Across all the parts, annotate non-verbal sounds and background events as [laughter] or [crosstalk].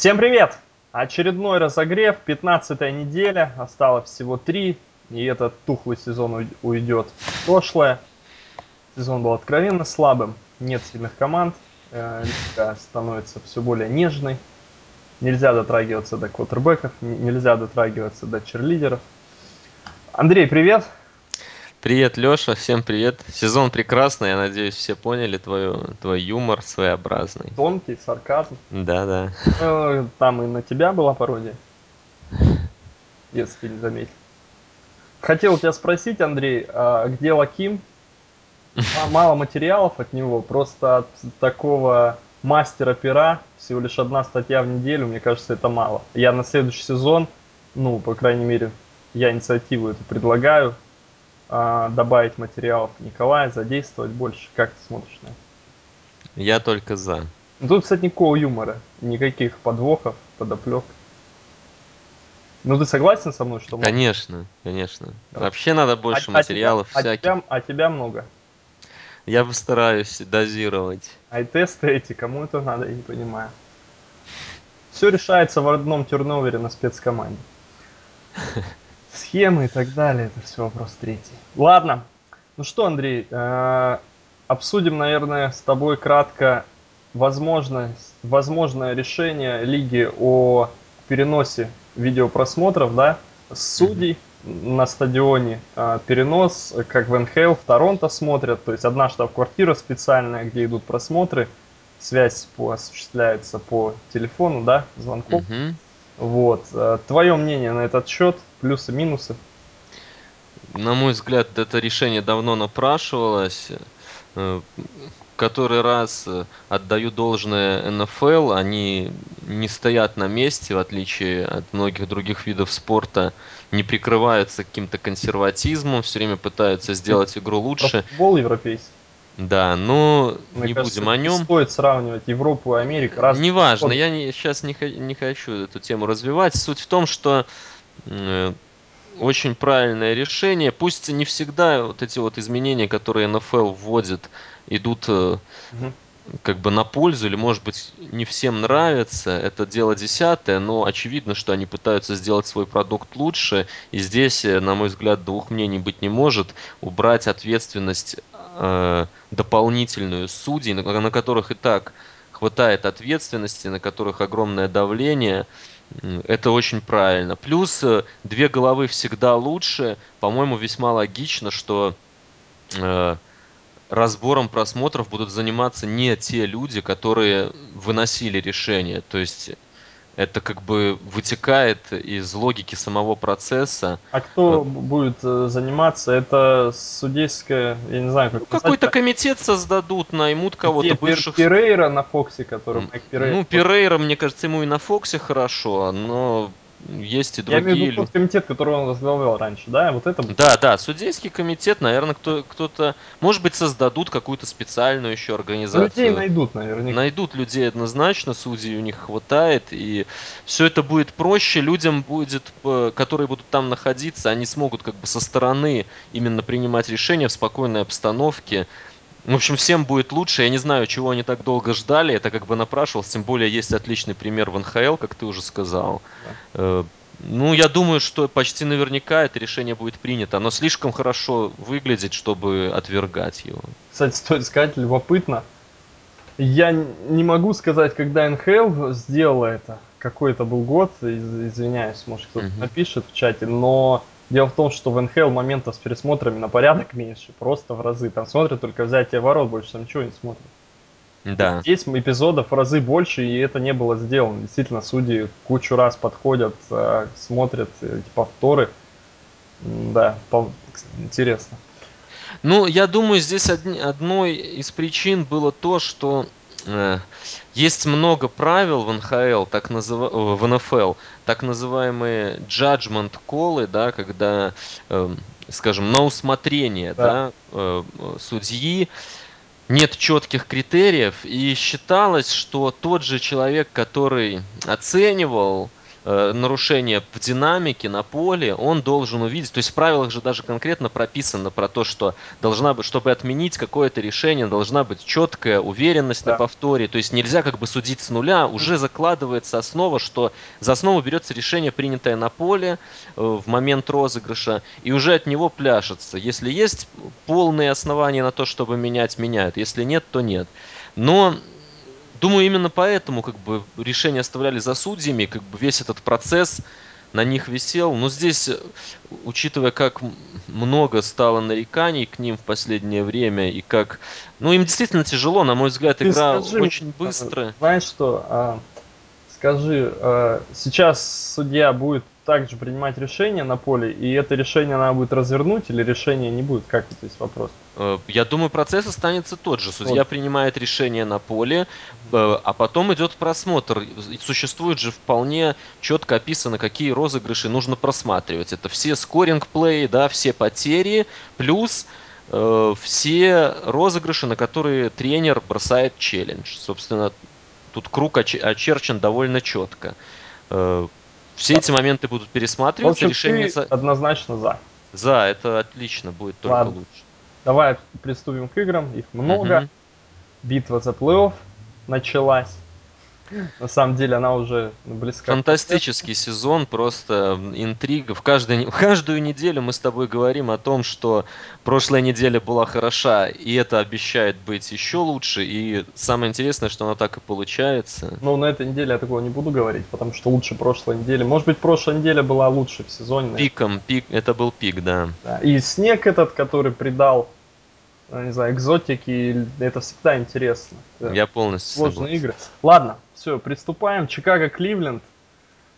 Всем привет! Очередной разогрев, 15 неделя, осталось всего три, и этот тухлый сезон уйдет в прошлое. Сезон был откровенно слабым, нет сильных команд, э, лига становится все более нежной, нельзя дотрагиваться до квотербеков, нельзя дотрагиваться до черлидеров. Андрей, привет! Привет, Леша, всем привет. Сезон прекрасный, я надеюсь, все поняли твой, твой юмор своеобразный. Тонкий, сарказм. Да, да. Ну, там и на тебя была пародия, если не заметил. Хотел тебя спросить, Андрей, а где Лаким? Мало материалов от него, просто от такого мастера пера всего лишь одна статья в неделю, мне кажется, это мало. Я на следующий сезон, ну, по крайней мере, я инициативу эту предлагаю, добавить материалов Николая, задействовать больше. Как ты смотришь на это? Я только за. Тут, кстати, никакого юмора, никаких подвохов, подоплек. Ну, ты согласен со мной, что? Конечно, конечно. Вообще надо больше а, материалов а всяких. Тебя, а тебя много? Я постараюсь дозировать. А и тесты эти, кому это надо, я не понимаю. Все решается в одном турновере на спецкоманде. [laughs] Схемы и так далее, это все вопрос третий. Ладно. Ну что, Андрей, э, обсудим, наверное, с тобой кратко возможное, возможное решение лиги о переносе видеопросмотров, да, судей mm-hmm. на стадионе, э, перенос, как в НХЛ, в Торонто смотрят, то есть одна штаб-квартира специальная, где идут просмотры, связь по, осуществляется по телефону, да, звонком. Mm-hmm. Вот. Э, Твое мнение на этот счет, плюсы, минусы? На мой взгляд, это решение давно напрашивалось. Э, который раз э, отдаю должное НФЛ, они не стоят на месте, в отличие от многих других видов спорта, не прикрываются каким-то консерватизмом, все время пытаются сделать игру лучше. Футбол европейский. Да, но Мне не кажется, будем о нем. Не стоит сравнивать Европу и Америку. Раз Неважно, я не, сейчас не, не хочу эту тему развивать. Суть в том, что очень правильное решение. Пусть не всегда вот эти вот изменения, которые НФЛ вводит, идут э, угу. как бы на пользу, или может быть не всем нравится. Это дело десятое, но очевидно, что они пытаются сделать свой продукт лучше. И здесь, э, на мой взгляд, двух мнений быть не может. Убрать ответственность э, дополнительную судей, на, на которых и так хватает ответственности, на которых огромное давление, это очень правильно. Плюс э, две головы всегда лучше. По-моему, весьма логично, что э, разбором просмотров будут заниматься не те люди, которые выносили решение. То есть это как бы вытекает из логики самого процесса. А кто будет э, заниматься? Это судейская, я не знаю, как ну, Какой-то комитет создадут, наймут кого-то бывших... Пирейра на Фоксе, который Майк Пирейра. Ну, Пирейра, мне кажется, ему и на Фоксе хорошо, но есть и другие Я имею в виду тот комитет, который он возглавлял раньше, да? Вот это... Да, да, судейский комитет, наверное, кто, кто-то... Может быть, создадут какую-то специальную еще организацию. людей найдут, наверное. Найдут людей однозначно, судей у них хватает, и все это будет проще. Людям будет, э, которые будут там находиться, они смогут как бы со стороны именно принимать решения в спокойной обстановке. В общем, всем будет лучше. Я не знаю, чего они так долго ждали. Это как бы напрашивалось. Тем более есть отличный пример в НХЛ, как ты уже сказал. Да. Э, ну, я думаю, что почти наверняка это решение будет принято. Оно слишком хорошо выглядит, чтобы отвергать его. Кстати, стоит сказать, любопытно. Я не могу сказать, когда НХЛ сделала это. Какой это был год, извиняюсь, может кто-то uh-huh. напишет в чате, но Дело в том, что в НХЛ моментов с пересмотрами на порядок меньше, просто в разы. Там смотрят только взятие ворот, больше там ничего не смотрят. Да. Здесь эпизодов в разы больше, и это не было сделано. Действительно, судьи кучу раз подходят, э, смотрят эти повторы. Да, интересно. Ну, я думаю, здесь одной из причин было то, что Э, есть много правил в НХЛ, так назыв... Э, в НФЛ, так называемые judgment колы, да, когда, эм, скажем, на усмотрение да. Да, э, судьи нет четких критериев, и считалось, что тот же человек, который оценивал э, нарушение в динамике на поле, он должен увидеть. То есть в правилах же даже конкретно прописано про то, что должна быть, чтобы отменить какое-то решение, должна быть четкая уверенность да. на повторе. То есть нельзя как бы судить с нуля. Уже закладывается основа, что за основу берется решение, принятое на поле э, в момент розыгрыша, и уже от него пляшется. Если есть полные основания на то, чтобы менять, меняют. Если нет, то нет. Но Думаю, именно поэтому как бы решения оставляли за судьями, как бы весь этот процесс на них висел. Но здесь, учитывая, как много стало нареканий к ним в последнее время, и как... Ну, им действительно тяжело, на мой взгляд, Ты игра скажи, очень быстро. Знаешь что, а, скажи, а, сейчас судья будет также принимать решение на поле, и это решение надо будет развернуть или решение не будет? Как здесь вопрос? Э, я думаю, процесс останется тот же. Судья вот. принимает решение на поле, э, а потом идет просмотр. Существует же вполне четко описано, какие розыгрыши нужно просматривать. Это все скоринг-плей, да, все потери, плюс э, все розыгрыши, на которые тренер бросает челлендж. Собственно, тут круг очерчен довольно четко. Э, все эти моменты будут пересматриваться. В общем, решение... однозначно за. За, это отлично, будет только Ладно. лучше. Давай приступим к играм, их много. Угу. Битва за плей-офф началась. На самом деле она уже близка. Фантастический сезон, просто интрига. В, каждой, в каждую неделю мы с тобой говорим о том, что прошлая неделя была хороша, и это обещает быть еще лучше. И самое интересное, что она так и получается. Ну, на этой неделе я такого не буду говорить, потому что лучше прошлой недели. Может быть, прошлая неделя была лучше в сезоне. Пиком, пик, это был пик, да. да. И снег этот, который придал ну, не знаю, экзотики, это всегда интересно. Я полностью Сложные согласен. игры. Ладно, все, приступаем. Чикаго, Кливленд.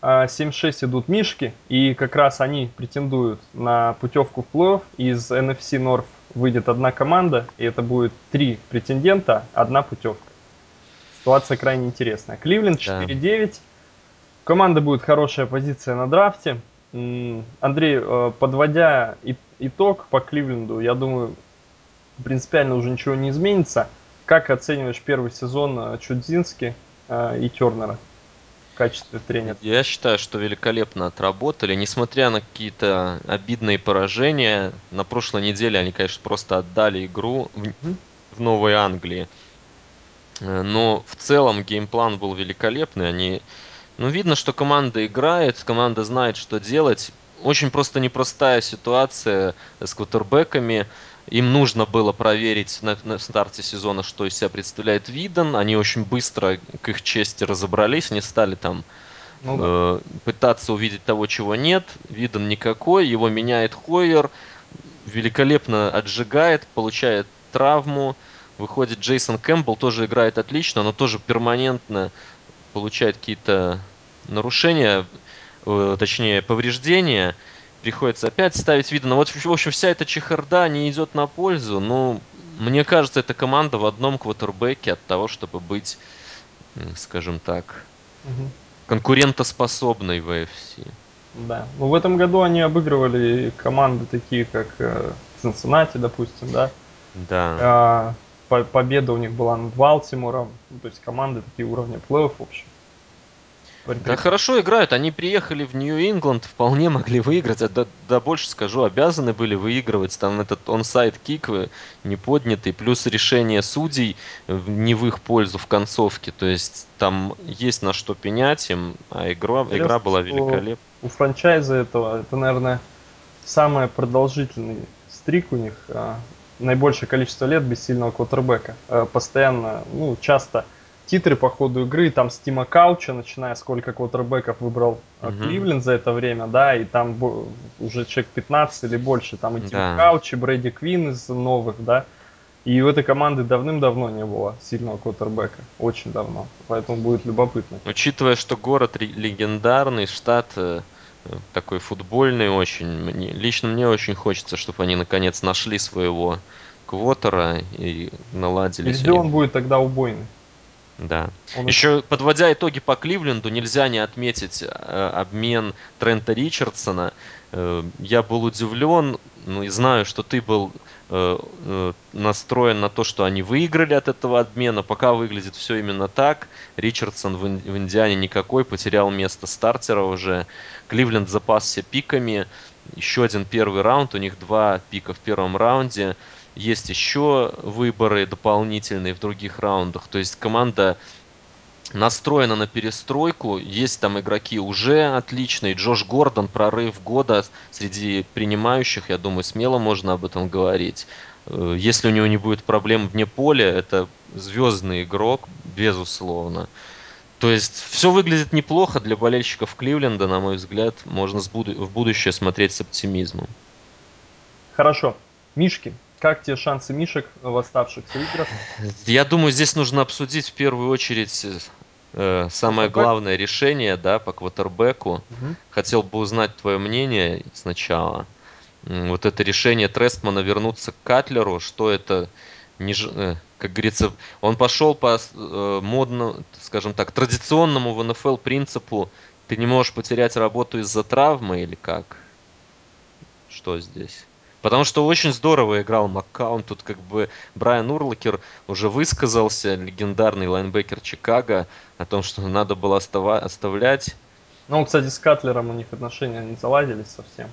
7-6 а, идут Мишки, и как раз они претендуют на путевку в плей-офф. Из NFC North выйдет одна команда, и это будет три претендента, одна путевка. Ситуация крайне интересная. Кливленд 4-9. Да. Команда будет хорошая позиция на драфте. Андрей, э, подводя итог по Кливленду, я думаю, принципиально уже ничего не изменится. Как оцениваешь первый сезон э, Чудзински и Тернера в качестве тренера? Я считаю, что великолепно отработали, несмотря на какие-то обидные поражения. На прошлой неделе они, конечно, просто отдали игру в, в Новой Англии. Э, но в целом геймплан был великолепный. Они, ну, видно, что команда играет, команда знает, что делать. Очень просто непростая ситуация с квотербеками. Им нужно было проверить на, на старте сезона, что из себя представляет Виден. Они очень быстро, к их чести, разобрались, не стали там ну, да. э, пытаться увидеть того, чего нет. Виден никакой, его меняет Хойер, великолепно отжигает, получает травму. Выходит Джейсон Кэмпбелл, тоже играет отлично, но тоже перманентно получает какие-то нарушения, э, точнее повреждения приходится опять ставить видно. Но вот, в общем, вся эта чехарда не идет на пользу. Ну, мне кажется, эта команда в одном квотербеке от того, чтобы быть, скажем так, угу. конкурентоспособной в AFC. Да. Ну, в этом году они обыгрывали команды такие, как Цинциннати, допустим, да? Да. А, победа у них была над Балтимором. Ну, то есть команды такие уровня плей-офф, в общем. Да хорошо играют, они приехали в Нью-Ингланд, вполне могли выиграть, а да, да больше скажу, обязаны были выигрывать, там этот онсайд кик не поднятый, плюс решение судей не в их пользу в концовке, то есть там есть на что пенять им, а игра, игра была великолепна. У franchise а этого, это, наверное, самый продолжительный streak у них, а, наибольшее количество лет без сильного квотербека. А, постоянно, ну, часто титры по ходу игры, там с Тима Кауча, начиная сколько квотербеков выбрал uh-huh. Кливленд за это время, да, и там уже человек 15 или больше, там и Тим да. Кауч, и Брэди Квин из новых, да, и у этой команды давным-давно не было сильного квотербека, очень давно, поэтому будет любопытно. Учитывая, что город легендарный, штат э, такой футбольный очень, мне, лично мне очень хочется, чтобы они наконец нашли своего квотера и наладили. Везде он будет тогда убойный. Да. Он Еще это... подводя итоги по Кливленду, нельзя не отметить э, обмен Трента Ричардсона. Э, я был удивлен, ну и знаю, что ты был э, э, настроен на то, что они выиграли от этого обмена. Пока выглядит все именно так. Ричардсон в, в Индиане никакой, потерял место стартера уже. Кливленд запасся пиками. Еще один первый раунд, у них два пика в первом раунде. Есть еще выборы дополнительные в других раундах. То есть команда настроена на перестройку. Есть там игроки уже отличные. Джош Гордон, прорыв года среди принимающих, я думаю, смело можно об этом говорить. Э, если у него не будет проблем вне поля, это звездный игрок, безусловно. То есть все выглядит неплохо для болельщиков Кливленда, на мой взгляд. Можно в будущее смотреть с оптимизмом. Хорошо. Мишки. Как тебе шансы Мишек в оставшихся играх? Я думаю, здесь нужно обсудить в первую очередь э, самое главное решение да, по квотербеку. Угу. Хотел бы узнать твое мнение сначала. Вот это решение Трестмана вернуться к Катлеру, что это, не, э, как говорится, он пошел по э, модному, скажем так, традиционному в НФЛ принципу, ты не можешь потерять работу из-за травмы или как? Что здесь? Потому что очень здорово играл Маккаун. Тут как бы Брайан Урлакер уже высказался, легендарный лайнбекер Чикаго, о том, что надо было остава- оставлять. Ну, кстати, с Катлером у них отношения не заладились совсем.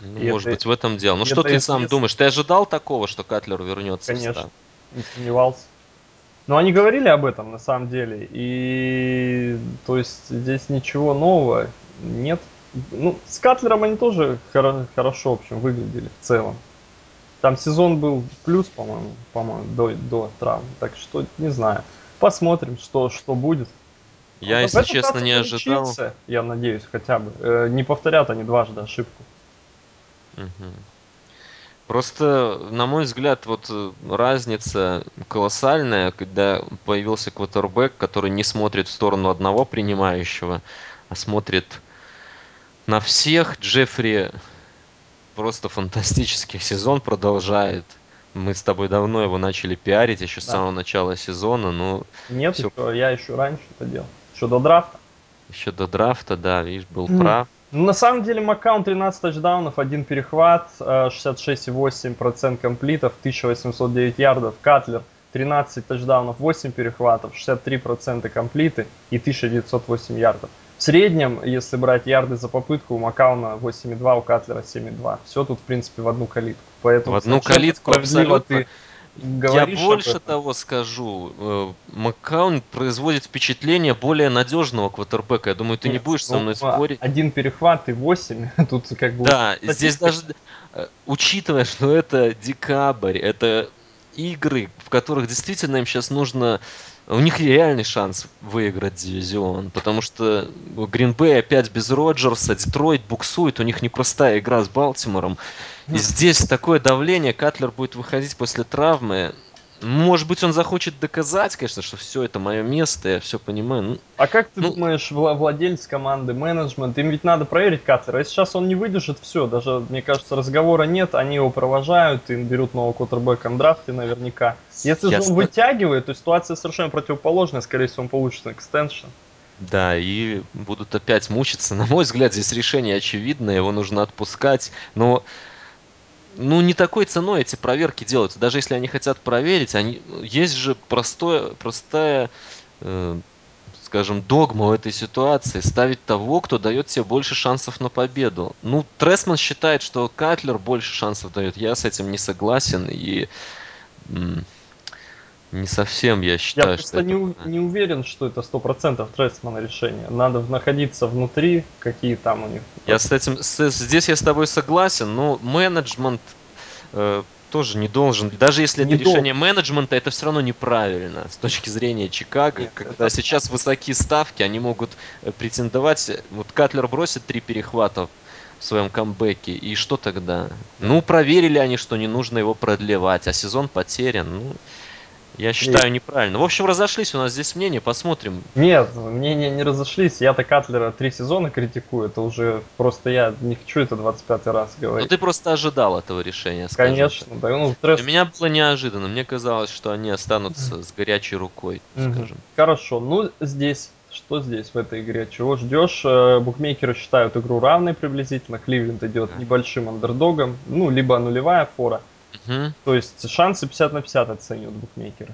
Ну, и может это, быть, в этом дело. Ну, что ты сам думаешь? Ты ожидал такого, что Катлер вернется Конечно, не сомневался. Но они говорили об этом на самом деле. И то есть здесь ничего нового нет. Ну, с Катлером они тоже хоро- хорошо, в общем, выглядели в целом. Там сезон был плюс, по-моему, по-моему, до, до травм. Так что, не знаю. Посмотрим, что, что будет. Я, Но если честно, не ожидал. Я надеюсь, хотя бы. Э, не повторят они дважды ошибку. Угу. Просто, на мой взгляд, вот э, разница колоссальная, когда появился квотербек, который не смотрит в сторону одного принимающего, а смотрит на всех. Джеффри просто фантастический сезон продолжает. Мы с тобой давно его начали пиарить, еще да. с самого начала сезона, но... Нет, все... еще, я еще раньше это делал. Еще до драфта. Еще до драфта, да, видишь, был mm. прав. Ну, на самом деле, Маккаун 13 тачдаунов, один перехват, 66,8% комплитов, 1809 ярдов. Катлер 13 тачдаунов, 8 перехватов, 63% комплиты и 1908 ярдов. В среднем, если брать ярды за попытку, у Макауна 8,2, у Катлера 7,2. Все тут, в принципе, в одну калитку. Поэтому в одну калитку абсолютно. Ты я больше того скажу, э, Маккаун производит впечатление более надежного квотербека. Я думаю, ты Нет, не будешь со мной ну, спорить. Один перехват и восемь. [laughs] Тут как бы... Да, здесь даже, э, учитывая, что это декабрь, это игры, в которых действительно им сейчас нужно у них реальный шанс выиграть дивизион, потому что Гринбей опять без Роджерса, Детройт буксует, у них непростая игра с Балтимором. И здесь такое давление, Катлер будет выходить после травмы. Может быть, он захочет доказать, конечно, что все это мое место, я все понимаю. Ну, а как ты ну, думаешь, владелец команды, менеджмент, им ведь надо проверить Катлера. Если сейчас он не выдержит, все, даже, мне кажется, разговора нет, они его провожают, им берут нового квотербека на драфте наверняка. Если же он вытягивает, то ситуация совершенно противоположная, скорее всего, он получит экстеншн. Да, и будут опять мучиться. [laughs] На мой взгляд, здесь решение очевидное, его нужно отпускать. Но ну, не такой ценой эти проверки делаются. Даже если они хотят проверить, они... есть же простое, простая, э, скажем, догма в этой ситуации. Ставить того, кто дает тебе больше шансов на победу. Ну, Тресман считает, что Катлер больше шансов дает. Я с этим не согласен. И не совсем я считаю, я что просто не, это... не уверен, что это сто процентов Трестмана решение. Надо находиться внутри, какие там у них. Я с этим, с, здесь я с тобой согласен, но менеджмент э, тоже не должен, даже если не это должен. решение менеджмента, это все равно неправильно с точки зрения Чикаго, Нет, когда это... сейчас высокие ставки, они могут э, претендовать. Вот Катлер бросит три перехвата в своем камбэке, и что тогда? Ну, проверили они, что не нужно его продлевать, а сезон потерян. Ну, Я считаю неправильно. В общем, разошлись у нас здесь мнения, посмотрим. Нет, мнения не разошлись. Я-то Катлера три сезона критикую. Это уже просто я не хочу это 25 раз говорить. Ну ты просто ожидал этого решения, скажем Конечно, так. да. Ну, тресс... Для меня было неожиданно. Мне казалось, что они останутся с горячей рукой, скажем. Хорошо. Ну, здесь что здесь в этой игре? Чего ждешь? Э, букмекеры считают игру равной приблизительно. Кливленд идет небольшим андердогом. Ну, либо нулевая фора. Угу. То есть шансы 50 на 50 оценивают букмекеры.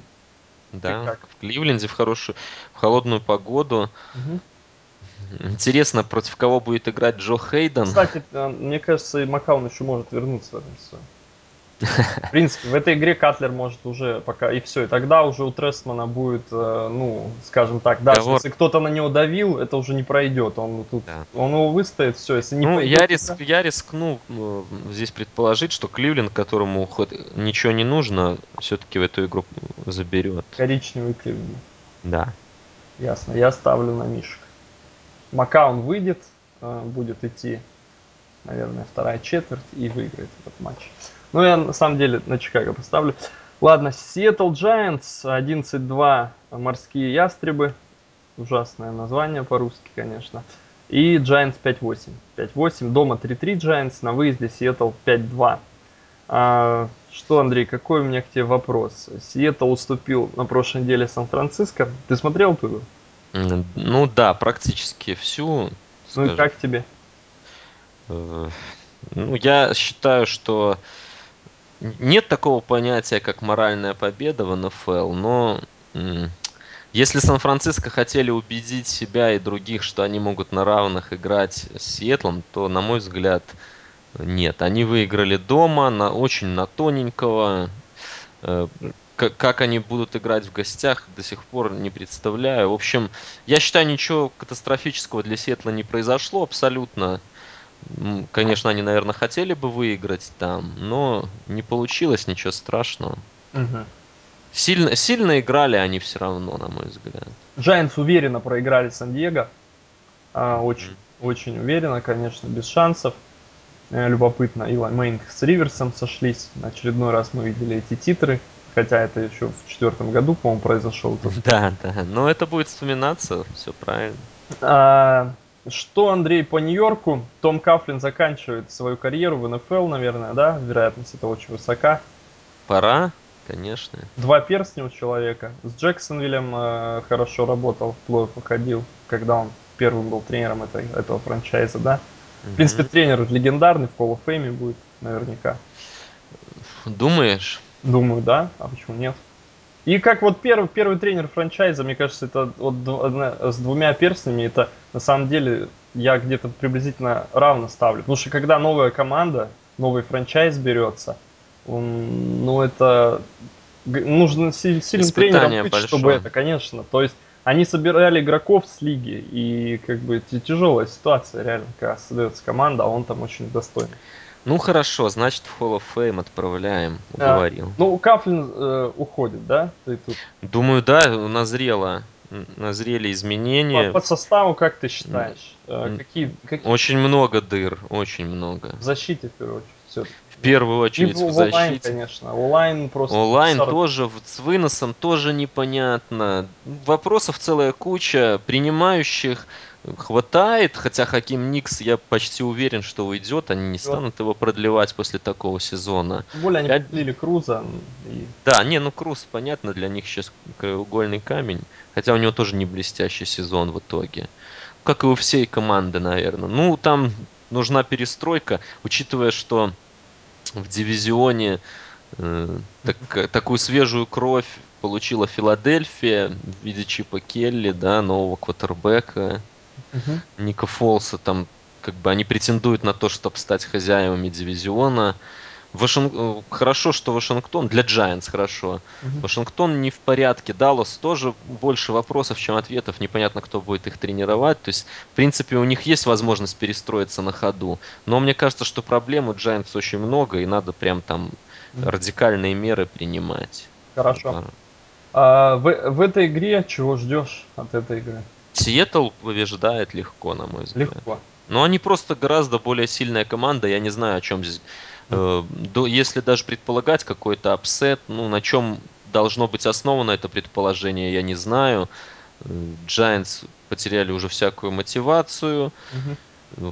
Да, в Кливленде в хорошую, в холодную погоду. Угу. Интересно, против кого будет играть Джо Хейден. Кстати, э, мне кажется, и Макаун еще может вернуться в этом сезоне. В принципе, в этой игре Катлер может уже пока и все. И тогда уже у Трестмана будет, э, ну, скажем так, даже Говор... если кто-то на него давил, это уже не пройдет. Он тут, да. он его выстоит, все. Если не ну, пойдет, я, риск, я рискну э, здесь предположить, что Кливленд, которому хоть ничего не нужно, все-таки в эту игру заберет. Коричневый Кливленд. Да. Ясно. Я ставлю на Мишек. Макаун выйдет, э, будет идти, наверное, вторая четверть и выиграет этот матч. Ну, я на самом деле на Чикаго поставлю. Ладно, Seattle Giants 11-2 морские ястребы. Ужасное название по-русски, конечно. И Giants 5-8. 5-8. Дома 3-3 Giants, на выезде Seattle 5-2. А, что, Андрей, какой у меня к тебе вопрос? Сиэтл уступил на прошлой неделе Сан-Франциско. Ты смотрел эту Ну да, практически всю. Ну и как тебе? Э, ну, я считаю, что нет такого понятия, как моральная победа в НФЛ, но если Сан-Франциско хотели убедить себя и других, что они могут на равных играть с Сиэтлом, то, на мой взгляд, нет. Они выиграли дома, на, очень на тоненького. Э, как, они будут играть в гостях, до сих пор не представляю. В общем, я считаю, ничего катастрофического для Сиэтла не произошло абсолютно. Конечно, они, наверное, хотели бы выиграть там, но не получилось, ничего страшного. Угу. Сильно, сильно играли они все равно, на мой взгляд. Giants уверенно проиграли Сан-Диего. А, очень, mm. очень уверенно, конечно, без шансов. Э, любопытно, Илай Мейнг с Риверсом сошлись. На очередной раз мы видели эти титры. Хотя это еще в четвертом году, по-моему, произошел. [laughs] Да, да. Но это будет вспоминаться, все правильно. А, что, Андрей, по Нью-Йорку? Том Кафлин заканчивает свою карьеру в НФЛ, наверное, да? Вероятность это очень высока. Пора, конечно. Два перстня у человека. С Джексонвиллем э, хорошо работал, в плей уходил, когда он первым был тренером этой, этого франчайза, да? В принципе, тренер легендарный, в Call of Fame будет наверняка. Думаешь? Думаю, да. А почему нет? И как вот первый, первый тренер франчайза, мне кажется, это вот с двумя перстнями, это на самом деле я где-то приблизительно равно ставлю. Потому что когда новая команда, новый франчайз берется, он, ну это нужно сильным тренером быть, большое. чтобы это, конечно. То есть они собирали игроков с лиги, и как бы тяжелая ситуация реально, когда создается команда, а он там очень достойный. Ну хорошо, значит в Hall of Fame отправляем, уговорил. А, ну, Кафлин э, уходит, да? Ты тут? Думаю, да, назрело. Назрели изменения. По, по составу, как ты считаешь? Э, какие, какие... Очень много дыр, очень много. В защите, в первую очередь. Все. В первую очередь в, в защите. Онлайн, конечно. Онлайн просто... Онлайн 40... тоже, с выносом тоже непонятно. Вопросов целая куча. Принимающих хватает, хотя Хаким Никс, я почти уверен, что уйдет, они не станут его продлевать после такого сезона. Тем более они продлили Круза. И... Да, не, ну Круз, понятно, для них сейчас краеугольный камень, хотя у него тоже не блестящий сезон в итоге. Как и у всей команды, наверное. Ну, там нужна перестройка, учитывая, что в дивизионе э, так, такую свежую кровь получила Филадельфия в виде Чипа Келли, да, нового квотербека угу. Ника Фолса, там как бы они претендуют на то, чтобы стать хозяевами дивизиона. Вашинг... Э, хорошо, что Вашингтон, для Giants хорошо. Угу. Вашингтон не в порядке. Даллас тоже больше вопросов, чем ответов. Непонятно, кто будет их тренировать. То есть, в принципе, у них есть возможность перестроиться на ходу. Но мне кажется, что проблем у Giants очень много, и надо прям там угу. радикальные меры принимать. Хорошо. А, в, в этой игре чего ждешь от этой игры? Сиэтл побеждает легко, на мой взгляд. Легко. Но они просто гораздо более сильная команда. Я не знаю, о чем здесь. Э, если даже предполагать какой-то upset, ну на чем должно быть основано это предположение, я не знаю. Giants потеряли уже всякую мотивацию. Мгм.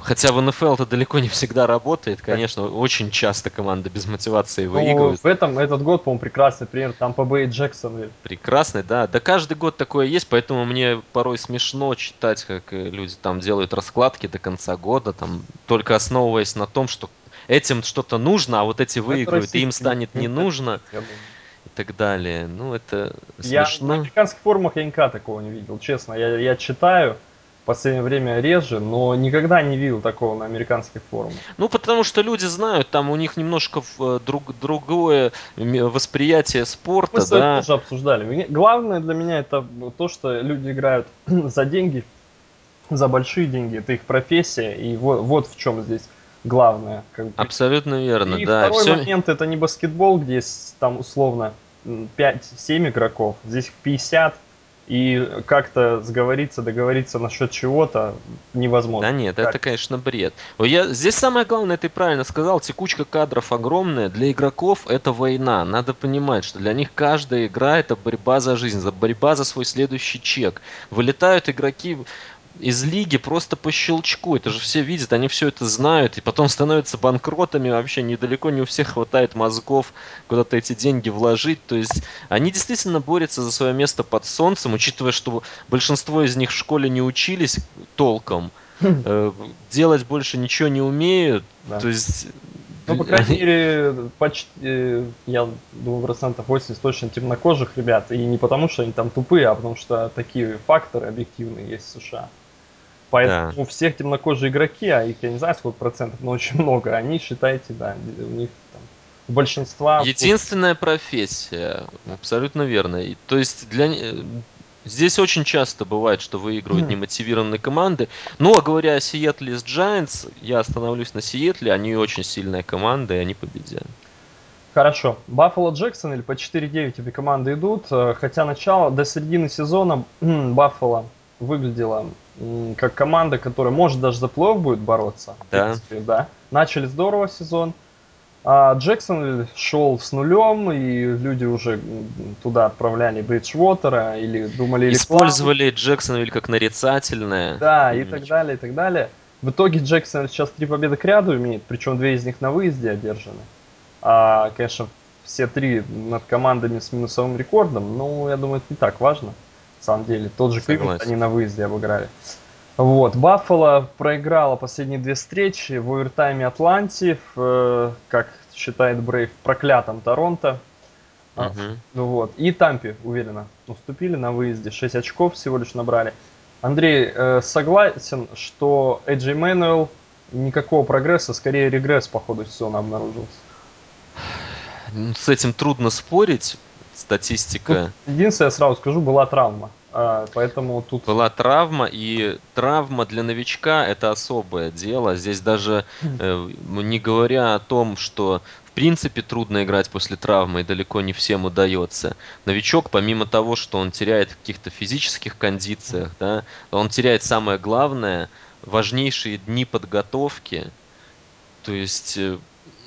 Хотя в НФЛ это далеко не всегда работает, конечно, очень часто команда без мотивации Ну, выигрывает. в этом, этот год, по-моему, прекрасный пример. Там по Бэй Джексонвиль. Прекрасный, да. Да каждый год такое есть, поэтому мне порой смешно читать, как э, люди там делают раскладки до конца года, там только основываясь на том, что этим что-то нужно, а вот эти Это выиграют, и им станет не [laughs] нужно и так далее. Ну, это Я на смешно. американских форумах я никогда такого не видел, честно. Я, я читаю в последнее время реже, но никогда не видел такого на американских форумах. Ну, потому что люди знают, там у них немножко в- друг, другое восприятие Мы спорта, тобой да. тоже обсуждали. Главное для меня это то, что люди играют [clears throat] за деньги, за большие деньги. Это их профессия, и вот, вот в чем здесь главное. как бы. Абсолютно верно, И да. второй Всё- момент это не баскетбол, где с- там условно м, 5-7 игроков, здесь их 50, и как-то сговориться, договориться насчет чего-то невозможно. Да нет, Как? это, конечно, бред. Я, здесь самое главное, ты правильно сказал, текучка кадров огромная. Для игроков это война. Надо понимать, что для них каждая игра это борьба за жизнь, за борьба за свой следующий чек. Вылетают игроки из лиги просто по щелчку. Это же все видят, они все это знают, и потом становятся банкротами. Вообще недалеко не у всех хватает мозгов куда-то эти деньги вложить. То есть они действительно борются за свое место под солнцем, учитывая, что большинство из них в школе не учились толком, э, делать больше ничего не умеют. Да. То есть Ну, по крайней мере, почти, э, я думаю, процентов 80 точно темнокожих ребят. И не потому, что они там тупые, а потому что такие факторы объективные есть в США. Поэтому у всех темнокожие игроки, а их я не знаю сколько процентов, но очень много, они, считайте, да, у них там у большинства... Единственная профессия, абсолютно верно. И, то есть для э, здесь очень часто бывает, что выигрывают Мгм. немотивированные команды. Ну, а говоря о Сиэтле с Giants, я остановлюсь на Сиэтле, они очень сильная команда, и они победят. Хорошо. Баффало Джексон или по 4-9 обе команды идут. э, Хотя начало до середины сезона [clears throat] Баффало выглядела м, как команда, которая может даже за плей будет бороться. Да. принципе, да. Начали здорово сезон. А Джексон шел с нулем, и люди уже туда отправляли Бриджвотера или думали... Использовали Джексонвиль как нарицательное. да, и так далее, и так далее. В итоге Джексон сейчас три победы к ряду имеет, причем две из них на выезде одержаны. А, конечно, все три над командами с минусовым рекордом, но я думаю, это не так важно. Самом деле, тот же Кливленд Согласен. они на выезде обыграли. Вот, Баффало проиграла последние две встречи в овертайме Атланте, в, э, как считает Брейв, проклятом Торонто. А, ну вот. И Тампе уверенно уступили на выезде. 6 очков всего лишь набрали. Андрей, э, согласен, что Эджи Мэнуэл никакого прогресса, скорее регресс по ходу сезона обнаружился. С этим трудно спорить. Статистика. Ну, единственное, я сразу скажу, была травма. А, поэтому тут... Была травма, и травма для новичка это особое дело. Здесь даже э, не говоря о том, что в принципе трудно играть после травмы, и далеко не всем удается. Новичок, помимо того, что он теряет в каких-то физических кондициях, да, он теряет самое главное, важнейшие дни подготовки. То есть э,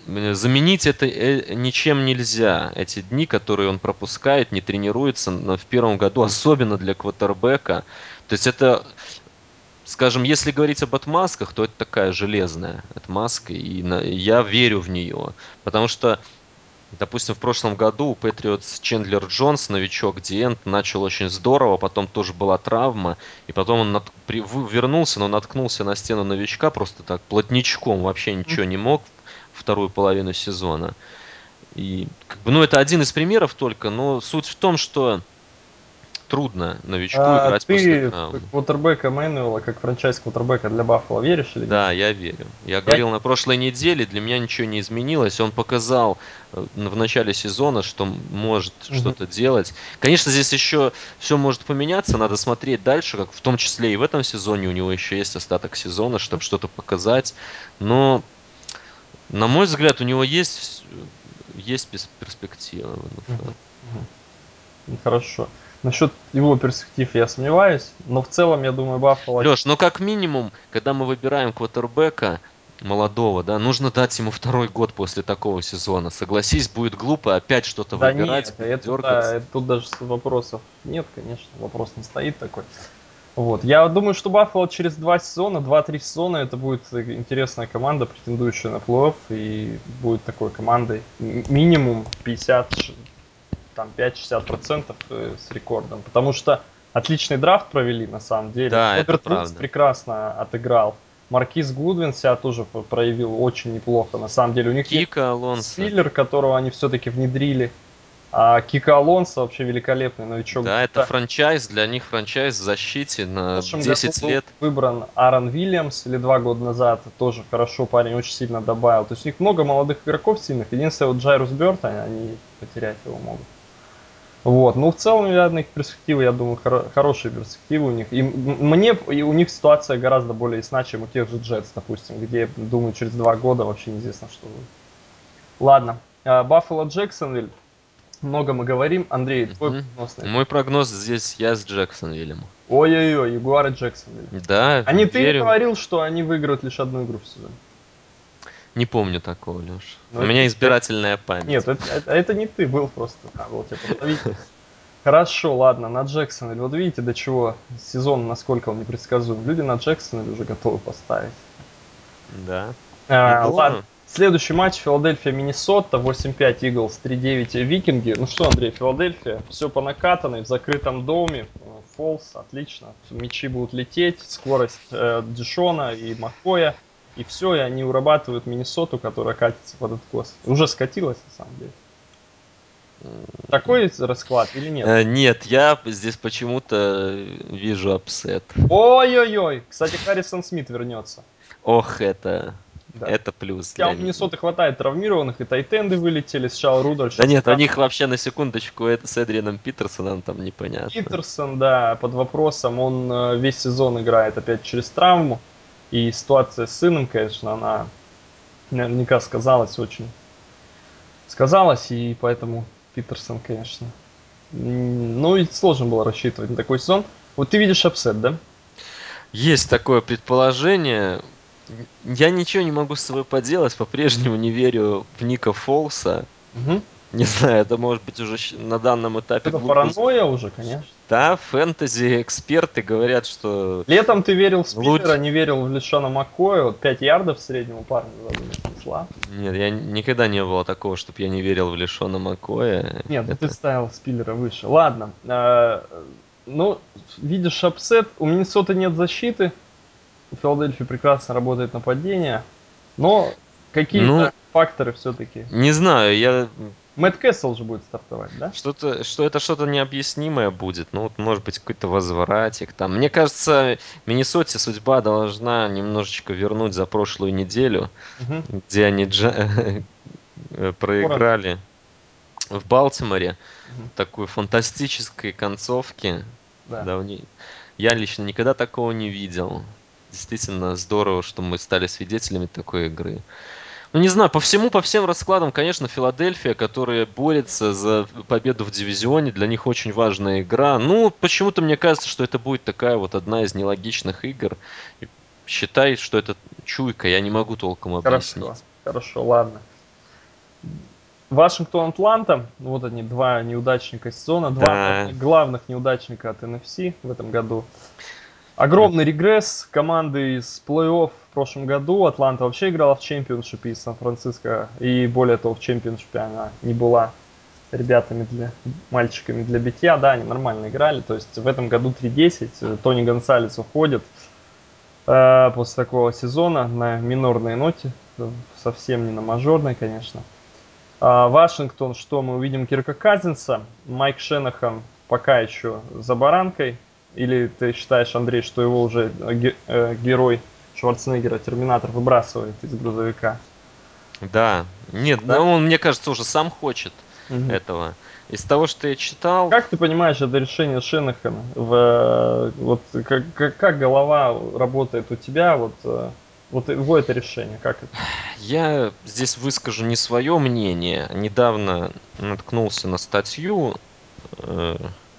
заменить это э, ничем нельзя. Эти дни, которые он пропускает, не тренируется но в первом году, особенно для квотербека. То есть это, скажем, если говорить об отмазках, то это такая железная отмазка, и на- я верю в нее. Потому что, допустим, в прошлом году у Патриотс Чендлер Джонс, новичок Диент, начал очень здорово, потом тоже была травма, и потом он при- вернулся, но наткнулся на стену новичка просто так плотничком, вообще ничего не мог вторую половину сезона. И, как бы, ну, это один из примеров только, но суть в том, что трудно новичку А, играть после ты травмы. в квотербека Мэнуэла, как франчайз квотербека для Баффало веришь или нет? Да, я верю. Я говорил на прошлой неделе, для меня ничего не изменилось. Он показал э, в начале сезона, что может Мгм. что-то делать. Конечно, здесь еще все может поменяться, надо смотреть дальше, как в том числе и в этом сезоне у него еще есть остаток сезона, чтобы что-то показать. Но, на мой взгляд, у него есть, есть перспектива. Мгм. Ну, Хорошо. Насчет его перспектив я сомневаюсь, но в целом, я думаю, Баффало... Леш, ну как минимум, когда мы выбираем квотербека, молодого, да, нужно дать ему второй год после такого сезона. Согласись, будет глупо опять что-то Да выбирать, нет, это, да, это тут даже вопросов нет, конечно, вопрос не стоит такой. Вот. Я думаю, что Баффало через два сезона, два-три сезона, это будет интересная команда, претендующая на плей-офф, и будет такой командой минимум 50, там 5-60% э, с рекордом. Потому что отличный драфт провели, на самом деле. Да, Роберт это правда. прекрасно отыграл. Маркиз Гудвин себя тоже проявил очень неплохо. На самом деле у них Кика Алонсо. Спиллер, которого они все-таки внедрили. А Кика Алонсо вообще великолепный новичок. Да, это franchise, для них franchise в защите на 10 лет. выбран Аарон Вильямс или два года назад, тоже хорошо парень очень сильно добавил. То есть у них много молодых игроков сильных. Единственное, вот Джайрус Бёрд, они потерять его могут. Вот. Ну, в целом, наверное, их перспективы, я думаю, хоро- хорошие перспективы у них. И мне и у них ситуация гораздо более ясна, чем у тех же Джетс, допустим, где, думаю, через два года вообще неизвестно, что будет. Ладно. Баффало Джексонвиль много мы говорим. Андрей, твой прогноз? Мой прогноз здесь я с Джексонвиллем. Ой-ой-ой, Ягуары Джексонвиль. Да, А не ты говорил, что они выиграют лишь одну игру в сезоне? Не помню такого, Леш. Ну, У меня избирательная память. Нет, это, это, это не ты был просто. Было тебя подловить. [laughs] Хорошо, ладно, на Джексонвиль. Вот видите, до чего сезон, насколько он непредсказуем. Люди на Джексонвиль уже готовы поставить. Да. А, ладно. Следующий матч Филадельфия Миннесота 8-5 Иглс 3-9 Викинги. Ну что, Андрей, Филадельфия, все по накатанной, в закрытом доме. Фолс, отлично. Мячи будут лететь, скорость э, Дишона и Маккоя. И все, и они урабатывают Миннесоту, которая катится под откос. Уже скатилась, на самом деле. Такой расклад или нет? Э, нет, я здесь почему-то вижу upset. Ой-ой-ой. Кстати, Харрисон Смит вернется. Ох, это да. Это плюс. Для Миннесоты хватает травмированных, и тайтенды вылетели, сначала Рудольф. Да нет, у них вообще на секундочку это с Эдрианом Питерсоном там непонятно. Питерсон, да, под вопросом, он э, весь сезон играет опять через травму, и ситуация с сыном, конечно, она наверняка сказалась очень. Сказалась, и поэтому Питерсон, конечно. Ну и сложно было рассчитывать на такой сезон. Вот ты видишь upset, да? Есть такое предположение. Я ничего не могу с собой поделать, по-прежнему не верю в Ника Фолса. Угу. Не знаю, это может быть уже на данном этапе... Это глупость. паранойя уже, конечно. Да, фэнтези-эксперты говорят, что... Летом ты верил в Спиллера, Луч... не верил в Лишана Маккоя, вот 5 ярдов среднему парню шла. Нет, я никогда не было такого, чтобы я не верил в Лишона Маккоя. Нет, ну это... ты ставил Спиллера выше. Ладно, э, ну, видишь upset, у Миннесоты нет защиты, у Филадельфии прекрасно работает нападение, но какие-то ну, факторы все-таки. Не знаю, я... Мэтт Кэссел же будет стартовать, да? Что-то, что это что-то необъяснимое будет. Ну, вот, может быть, какой-то возвратик там. Мне кажется, Миннесоте судьба должна немножечко вернуть за прошлую неделю, угу. где они джа... проиграли в Балтиморе. Угу. Такой фантастической концовки. Да. Давней. Я лично никогда такого не видел действительно здорово, что мы стали свидетелями такой игры. Ну, не знаю, по всему, по всем раскладам, конечно, Филадельфия, которая борется за победу в дивизионе, для них очень важная игра. Ну, почему-то мне кажется, что это будет такая вот одна из нелогичных игр. Считай, что это чуйка, я не могу толком объяснить. Хорошо, хорошо, ладно. Вашингтон, Атланта, вот они, два неудачника сезона, два да. главных неудачника от NFC в этом году. Огромный регресс команды из плей-офф в прошлом году. Атланта вообще играла в чемпионшипе из Сан-Франциско. И более того, в чемпионшипе она не была ребятами, для мальчиками для битья. Да, они нормально играли. То есть в этом году 3-10. Тони Гонсалес уходит э, после такого сезона на минорной ноте. Совсем не на мажорной, конечно. А Вашингтон, что мы увидим Кирка Казинса. Майк Шенахан пока еще за баранкой или ты считаешь, Андрей, что его уже э, э, герой Шварценеггера, Терминатор, выбрасывает из грузовика? Да. Нет, да? Ну, он, мне кажется, уже сам хочет угу. этого. Из того, что я читал... Как ты понимаешь это решение Шенахана? В, э, вот, как, как, как голова работает у тебя? Вот, вот его это решение, как это? Я здесь выскажу не свое мнение. Недавно наткнулся на статью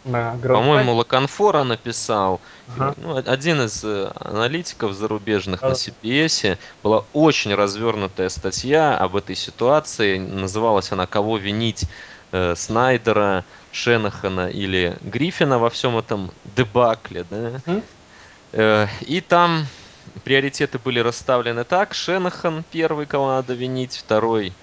На По-моему, Лаконфора написал. Ага. Ну, один из э, аналитиков зарубежных на Да. CBS. Была очень развернутая статья об этой ситуации. Называлась она «Кого винить?» э, Снайдера, Шенахана или Гриффина во всем этом дебакле. Да? Мгм. Э, И там приоритеты были расставлены так. Шенахан первый, кого надо винить, второй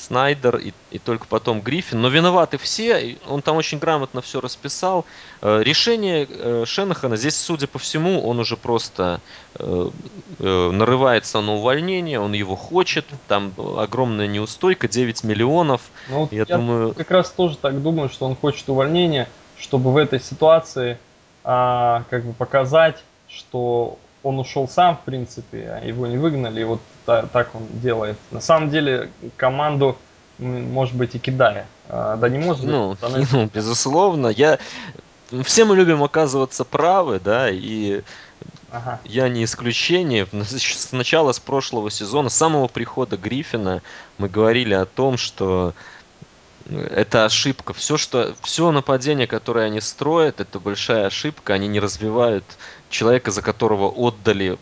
Снайдер и, и только потом Гриффин. Но виноваты все, он там очень грамотно все расписал. Э, Решение э, Шенахана, здесь, судя по всему, он уже просто э, нарывается на увольнение, он его хочет, там огромная неустойка, 9 миллионов. Ну, вот Я я, думаю- как раз тоже так думаю, что он хочет увольнения, чтобы в этой ситуации а, как бы показать, что он ушел сам, в принципе, а его не выгнали, и вот так он делает. На самом деле команду, может быть, и кидая. А, да не может быть. Ну, она- [laughs] кинул, безусловно. Я... Все мы любим оказываться правы, да, и Ага. Я не исключение. С начала, с прошлого сезона, с самого прихода Гриффина, мы говорили о том, что это ошибка. Все, что, все нападение, которое они строят, это большая ошибка. Они не развивают человека, за которого отдали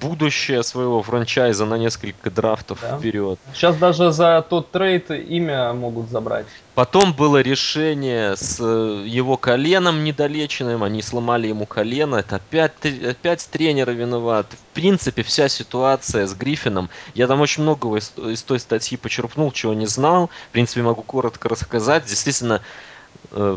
будущее своего франчайза на несколько драфтов Да. вперед. Сейчас даже за тот trade имя могут забрать. Потом было решение с э, его коленом недолеченным, они сломали ему колено, это опять, опять тренеры виноваты. В принципе, вся ситуация с Гриффином, я там очень многого из, из той статьи почерпнул, чего не знал, в принципе, могу коротко рассказать. Действительно, э,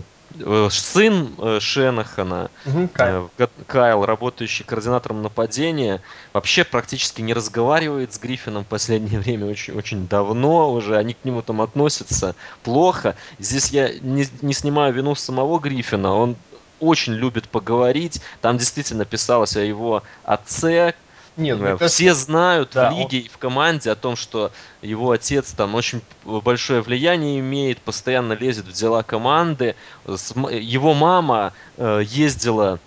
сын э, Шенахана, э, Ка- Кайл, работающий координатором нападения, вообще практически не разговаривает с Гриффином в последнее [laughs] время очень, очень давно уже. Они к нему там относятся плохо. Здесь я не, не снимаю вину самого Гриффина. Он очень любит поговорить. Там действительно писалось о его отце. Нет, Э, кажется, Все знают да, в лиге и в команде о том, что его отец там очень большое влияние имеет, постоянно лезет в дела команды. Его мама э, ездила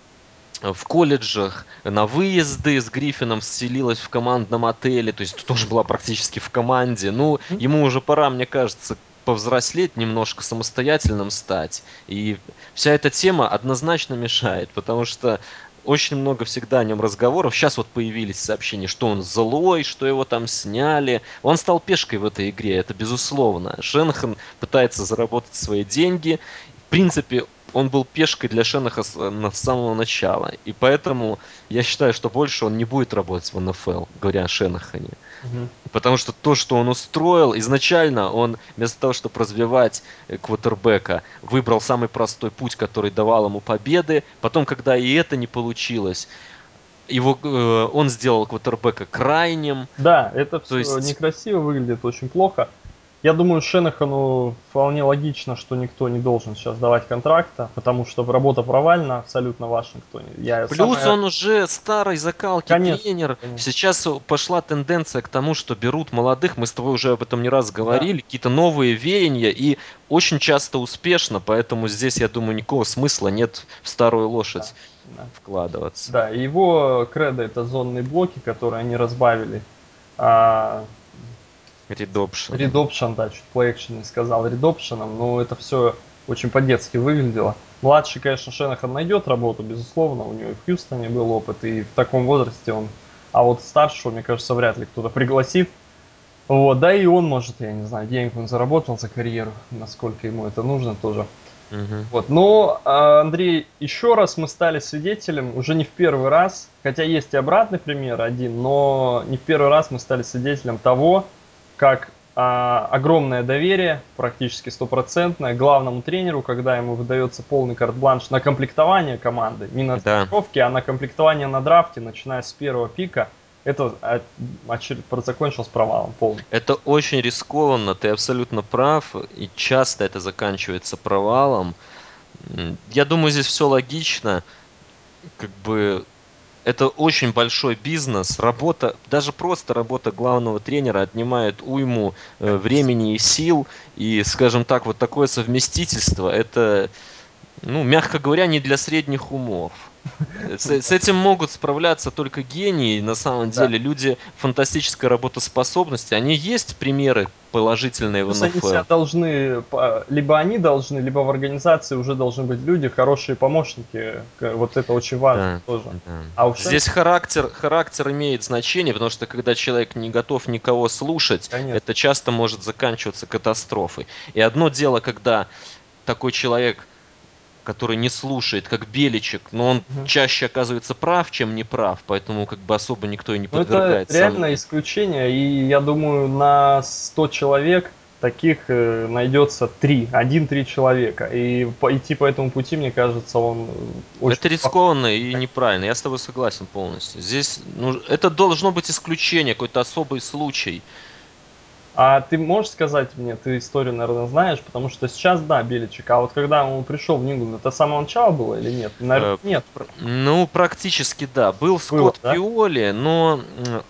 в колледжах на выезды с Гриффином селилась в командном отеле, то есть тоже была практически в команде. Ну, ему уже пора, мне кажется, повзрослеть, немножко самостоятельным стать. И вся эта тема однозначно мешает, потому что очень много всегда о нем разговоров. Сейчас вот появились сообщения, что он злой, что его там сняли. Он стал пешкой в этой игре, это безусловно. Шенхан пытается заработать свои деньги. В принципе, он был пешкой для Шенаха с на- с самого начала. И поэтому я считаю, что больше он не будет работать в НФЛ, говоря о Шенахане. Потому что то, что он устроил, изначально он вместо того, чтобы развивать э, квотербека, выбрал самый простой путь, который давал ему победы. Потом, когда и это не получилось, его, э, он сделал квотербека крайним. Да, это То все есть- некрасиво, выглядит очень плохо. Я думаю, Шенахану вполне логично, что никто не должен сейчас давать контракта, потому что работа провальна абсолютно в Вашингтоне. Я Плюс самое- он уже старой закалки Конечно, тренер. конечно. Сейчас пошла тенденция к тому, что берут молодых. Мы с тобой уже об этом не раз говорили. Какие-то новые веяния и очень часто успешно. Поэтому здесь, я думаю, никакого смысла нет в старую лошадь Да. вкладываться. Да, его кредо это зонные блоки, которые они разбавили. А, Redoption. Redoption, да, чуть play action не сказал, Redoption, но это все очень по-детски выглядело. Младший, конечно, Шенахан найдет работу, безусловно, у него и в Хьюстоне был опыт, и в таком возрасте он... А вот старшего, мне кажется, вряд ли кто-то пригласит. Вот, да и он может, я не знаю, денег он заработал за карьеру, насколько ему это нужно тоже. Мгм. Вот, но, а, Андрей, еще раз мы стали свидетелем, уже не в первый раз, хотя есть и обратный пример один, но не в первый раз мы стали свидетелем того, как а, огромное доверие, практически стопроцентное, главному тренеру, когда ему выдается полный карт-бланш на комплектование команды, не на Да. тренировки, а на комплектование на драфте, начиная с первого пика, это а, очер- закончилось провалом полным. Это очень рискованно, ты абсолютно прав, и часто это заканчивается провалом. Я думаю, здесь все логично. Как бы это очень большой бизнес. Работа, даже просто работа главного тренера отнимает уйму э, времени и сил. И, скажем так, вот такое совместительство, это, ну, мягко говоря, не для средних умов. С, с этим могут справляться только гении. На самом Да. деле люди фантастической работоспособности. Они есть примеры положительные в Плюс они НФЛ. себя должны, по- либо они должны, либо в организации уже должны быть люди, хорошие помощники. Вот это очень важно Да, тоже. да. А уж Здесь характер, характер имеет значение, потому что когда человек не готов никого слушать, Конечно. это часто может заканчиваться катастрофой. И одно дело, когда такой человек, который не слушает, как Беличек, но он Мгм. чаще оказывается прав, чем не прав, поэтому как бы особо никто и не Ну, это подвергает реально сомнению. исключение, и я думаю, на 100 человек таких э, найдется 3, 1-3 человека. И идти по этому пути, мне кажется, он э, очень... Это рискованно и неправильно, я с тобой согласен полностью. Здесь ну, это должно быть исключение, какой-то особый случай. А ты можешь сказать мне, ты историю, наверное, знаешь, потому что сейчас, да, Беличек, а вот когда он пришел в Нингу, это с самого начала было или нет? Наверное, Э, нет. Ну, практически да. Был Скотт да? Пиоли, но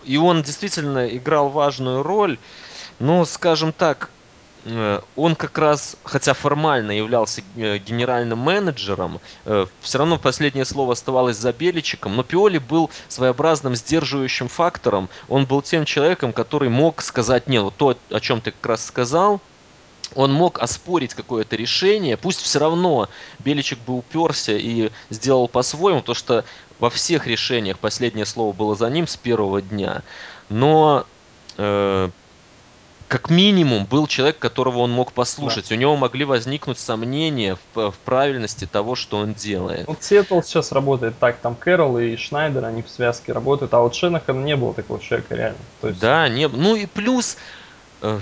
и он действительно играл важную роль. Но, скажем так, он как раз, хотя формально являлся э, генеральным менеджером, все равно последнее слово оставалось за Беличиком, но Пиоли был своеобразным сдерживающим фактором. Он был тем человеком, который мог сказать, нет, вот то, о чем ты как раз сказал, он мог оспорить какое-то решение, пусть все равно Беличек бы уперся и сделал по-своему, потому что во всех решениях последнее слово было за ним с первого дня. Но э, как минимум был человек, которого он мог послушать. У него могли возникнуть сомнения в, в правильности того, что он делает. Вот Сиэтл сейчас работает так, там Кэрол и Шнайдер, они в связке работают, а вот Шенахана не было такого человека реально. То есть, Да, не, ну и плюс э,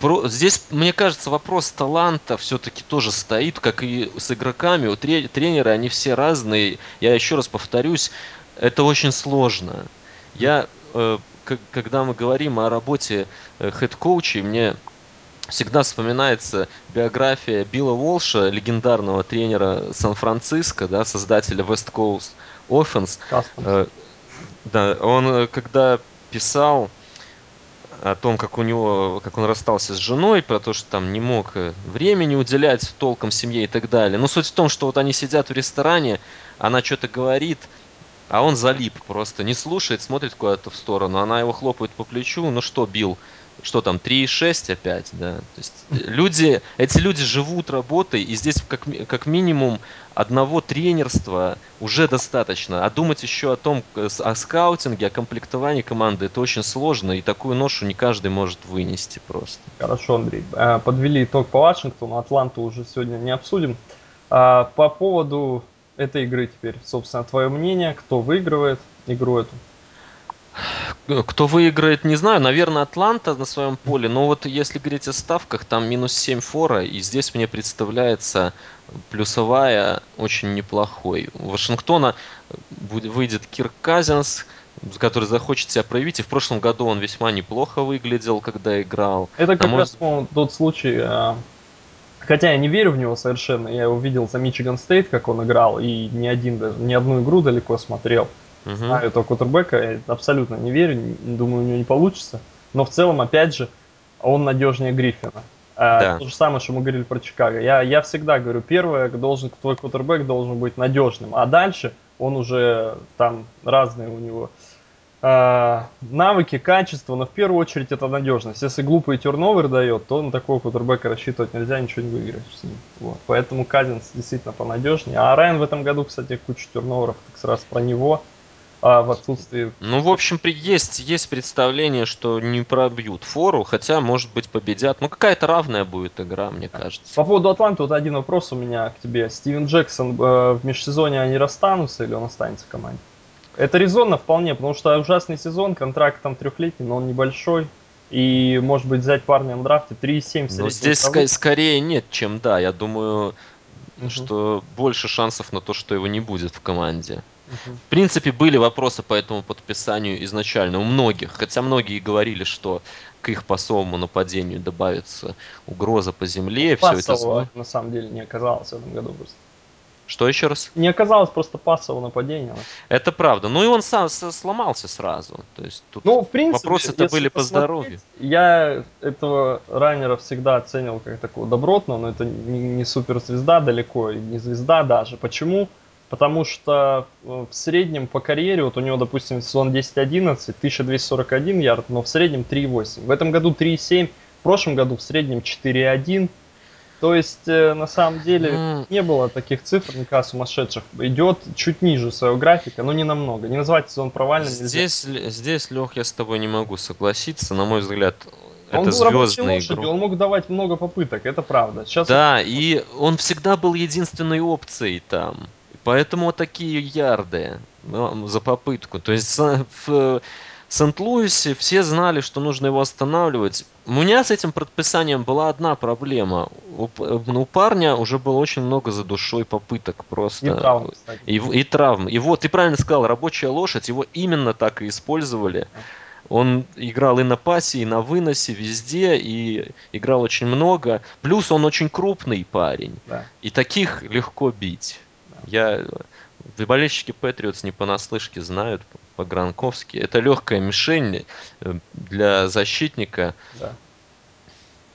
про- здесь, мне кажется, вопрос таланта все-таки тоже стоит, как и с игроками. У тре- тренеры, они все разные. Я еще раз повторюсь, это очень сложно. Я, э, когда мы говорим о работе хед-коучей, мне всегда вспоминается биография Билла Уолша, легендарного тренера Сан-Франциско, да, создателя West Coast Offense. Э, Да, он э, когда писал о том, как у него, как он расстался с женой, про то, что там не мог э, времени уделять толком семье и так далее. Но суть в том, что вот они сидят в ресторане, она что-то говорит, а он залип просто, не слушает, смотрит куда-то в сторону, она его хлопает по плечу, ну что, Билл, что там, 3,6 опять, да. То есть э, люди, эти люди живут работой, и здесь как, как минимум одного тренерства уже достаточно. А думать еще о том, о скаутинге, о комплектовании команды, это очень сложно, и такую ношу не каждый может вынести просто. Хорошо, Андрей. Э, Подвели итог по Вашингтону, Атланту уже сегодня не обсудим. А По поводу этой игры теперь, собственно, твое мнение, кто выигрывает игру эту? Кто выиграет, не знаю. Наверное, Атланта на своем поле. Но вот если говорить о ставках, там минус 7 фора. И здесь мне представляется плюсовая очень неплохой. У Вашингтона выйдет Кирк Казинс, который захочет себя проявить. И в прошлом году он весьма неплохо выглядел, когда играл. Это А как может- раз, по-моему, тот случай, э, хотя я не верю в него совершенно, я его видел за Мичиган Стейт, как он играл, и ни один даже, ни одну игру далеко смотрел. Мгм. Знаю этого кутербека, я абсолютно не верю, думаю, у него не получится. Но в целом, опять же, он надежнее Гриффина. А, Да. То же самое, что мы говорили про Чикаго. Я, я всегда говорю, первое, должен, твой кутербэк должен быть надежным, а дальше он уже там разные у него а, навыки, качество, но в первую очередь это надежность. Если глупый терновер дает, то на такого кутербэка рассчитывать нельзя, ничего не выиграешь с ним. Вот. Поэтому Казинс действительно понадежнее. А Райан в этом году, кстати, кучу терноверов, так сразу про него. А в отсутствии Ну, в общем, есть, есть представление, что не пробьют фору, хотя, может быть, победят. Ну, какая-то равная будет игра, мне кажется. По поводу Атланты, вот один вопрос у меня к тебе. Стивен Джексон э, в межсезоне они расстанутся или он останется в команде? Это резонно вполне, потому что ужасный сезон, контракт там трехлетний, но он небольшой. И, может быть, взять парня на драфте 3,7 Но среднего здесь ска- скорее нет, чем да. Я думаю, Мгм. что больше шансов на то, что его не будет в команде. Мгм. В принципе, были вопросы по этому подписанию изначально у многих, хотя многие говорили, что к их пасовому нападению добавится угроза по земле, все это на самом деле, не оказалось в этом году просто. Что еще раз? Не оказалось просто пассового нападения. Это правда. Ну и он сам сломался сразу. То есть тут Ну, в принципе, вопросы-то если были по здоровью. Я этого раннера всегда оценивал как такого добротного, но это не, не суперзвезда далеко, и не звезда даже. Почему? Потому что э, в среднем по карьере, вот у него, допустим, сезон 10-11, 1241 ярд, но в среднем 3,8. В этом году 3,7, в прошлом году в среднем 4,1. То есть, э, на самом деле, mm. не было таких цифр никак сумасшедших. Идет чуть ниже своего графика, но не намного. Не назвать сезон провальным здесь, нельзя. Здесь, Лех, я с тобой не могу согласиться. На мой взгляд, он это был звездный игрок. Он мог давать много попыток, это правда. Сейчас да, это... и он всегда был единственной опцией там. Поэтому такие ярды ну, за попытку. То есть в Сент-Луисе все знали, что нужно его останавливать. У меня с этим подписанием была одна проблема. У, у парня уже было очень много за душой попыток просто. И травм, кстати. И, и травм. И вот, ты правильно сказал, рабочая лошадь, его именно так и использовали. Он играл и на пасе, и на выносе, везде, и играл очень много. Плюс он очень крупный парень. Да. И таких легко бить. Я болельщики Патриотс не понаслышке знают по-гранковски. Это легкая мишень э, для защитника. Да.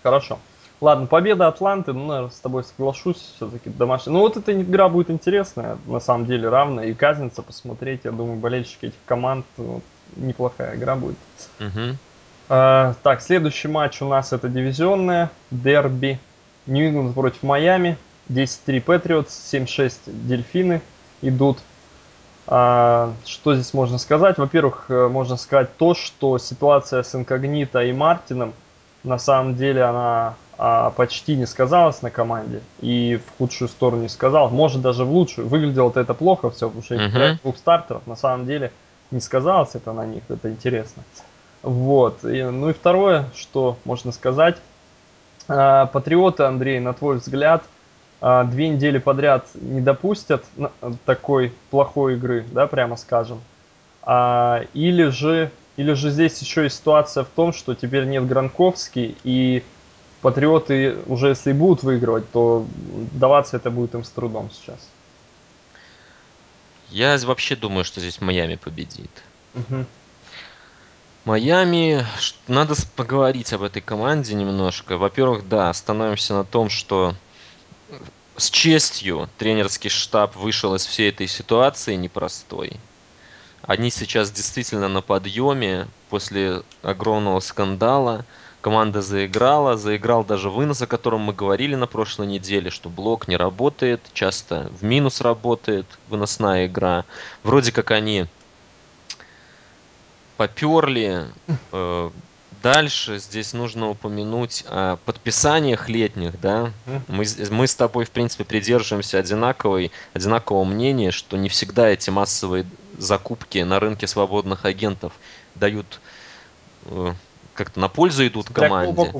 Хорошо. Ладно, победа Атланты, ну, наверное, с тобой соглашусь, все-таки домашняя. Ну, вот эта игра будет интересная, на самом деле, равная, и казнится посмотреть, я думаю, болельщики этих команд, вот, неплохая игра будет. Угу. А, так, следующий матч у нас это дивизионная, дерби, Нью-Ингланд против Майами, 10-3 Патриотс, 7-6 Дельфины идут. А, что здесь можно сказать? Во-первых, э, можно сказать то, что ситуация с Инкогнито и Мартином на самом деле она а, почти не сказалась на команде и в худшую сторону не сказал, может даже в лучшую. Выглядело это плохо все, потому что uh-huh. двух стартеров на самом деле не сказалось это на них, это интересно. Вот. И, ну и второе, что можно сказать. А, патриоты, Андрей, на твой взгляд, две недели подряд не допустят такой плохой игры, да, прямо скажем. А, или же, или же здесь еще и ситуация в том, что теперь нет Гранковский, и Патриоты уже если будут выигрывать, то даваться это будет им с трудом сейчас. Я вообще думаю, что здесь Майами победит. Угу. Майами, надо поговорить об этой команде немножко. Во-первых, да, остановимся на том, что с честью тренерский штаб вышел из всей этой ситуации непростой. Они сейчас действительно на подъеме после огромного скандала. Команда заиграла, заиграл даже вынос, о котором мы говорили на прошлой неделе, что блок не работает, часто в минус работает выносная игра. Вроде как они поперли, э, Дальше здесь нужно упомянуть о подписаниях летних, да. Мы, мы с тобой, в принципе, придерживаемся одинаковой, одинакового мнения, что не всегда эти массовые закупки на рынке свободных агентов дают э, как-то на пользу идут команде.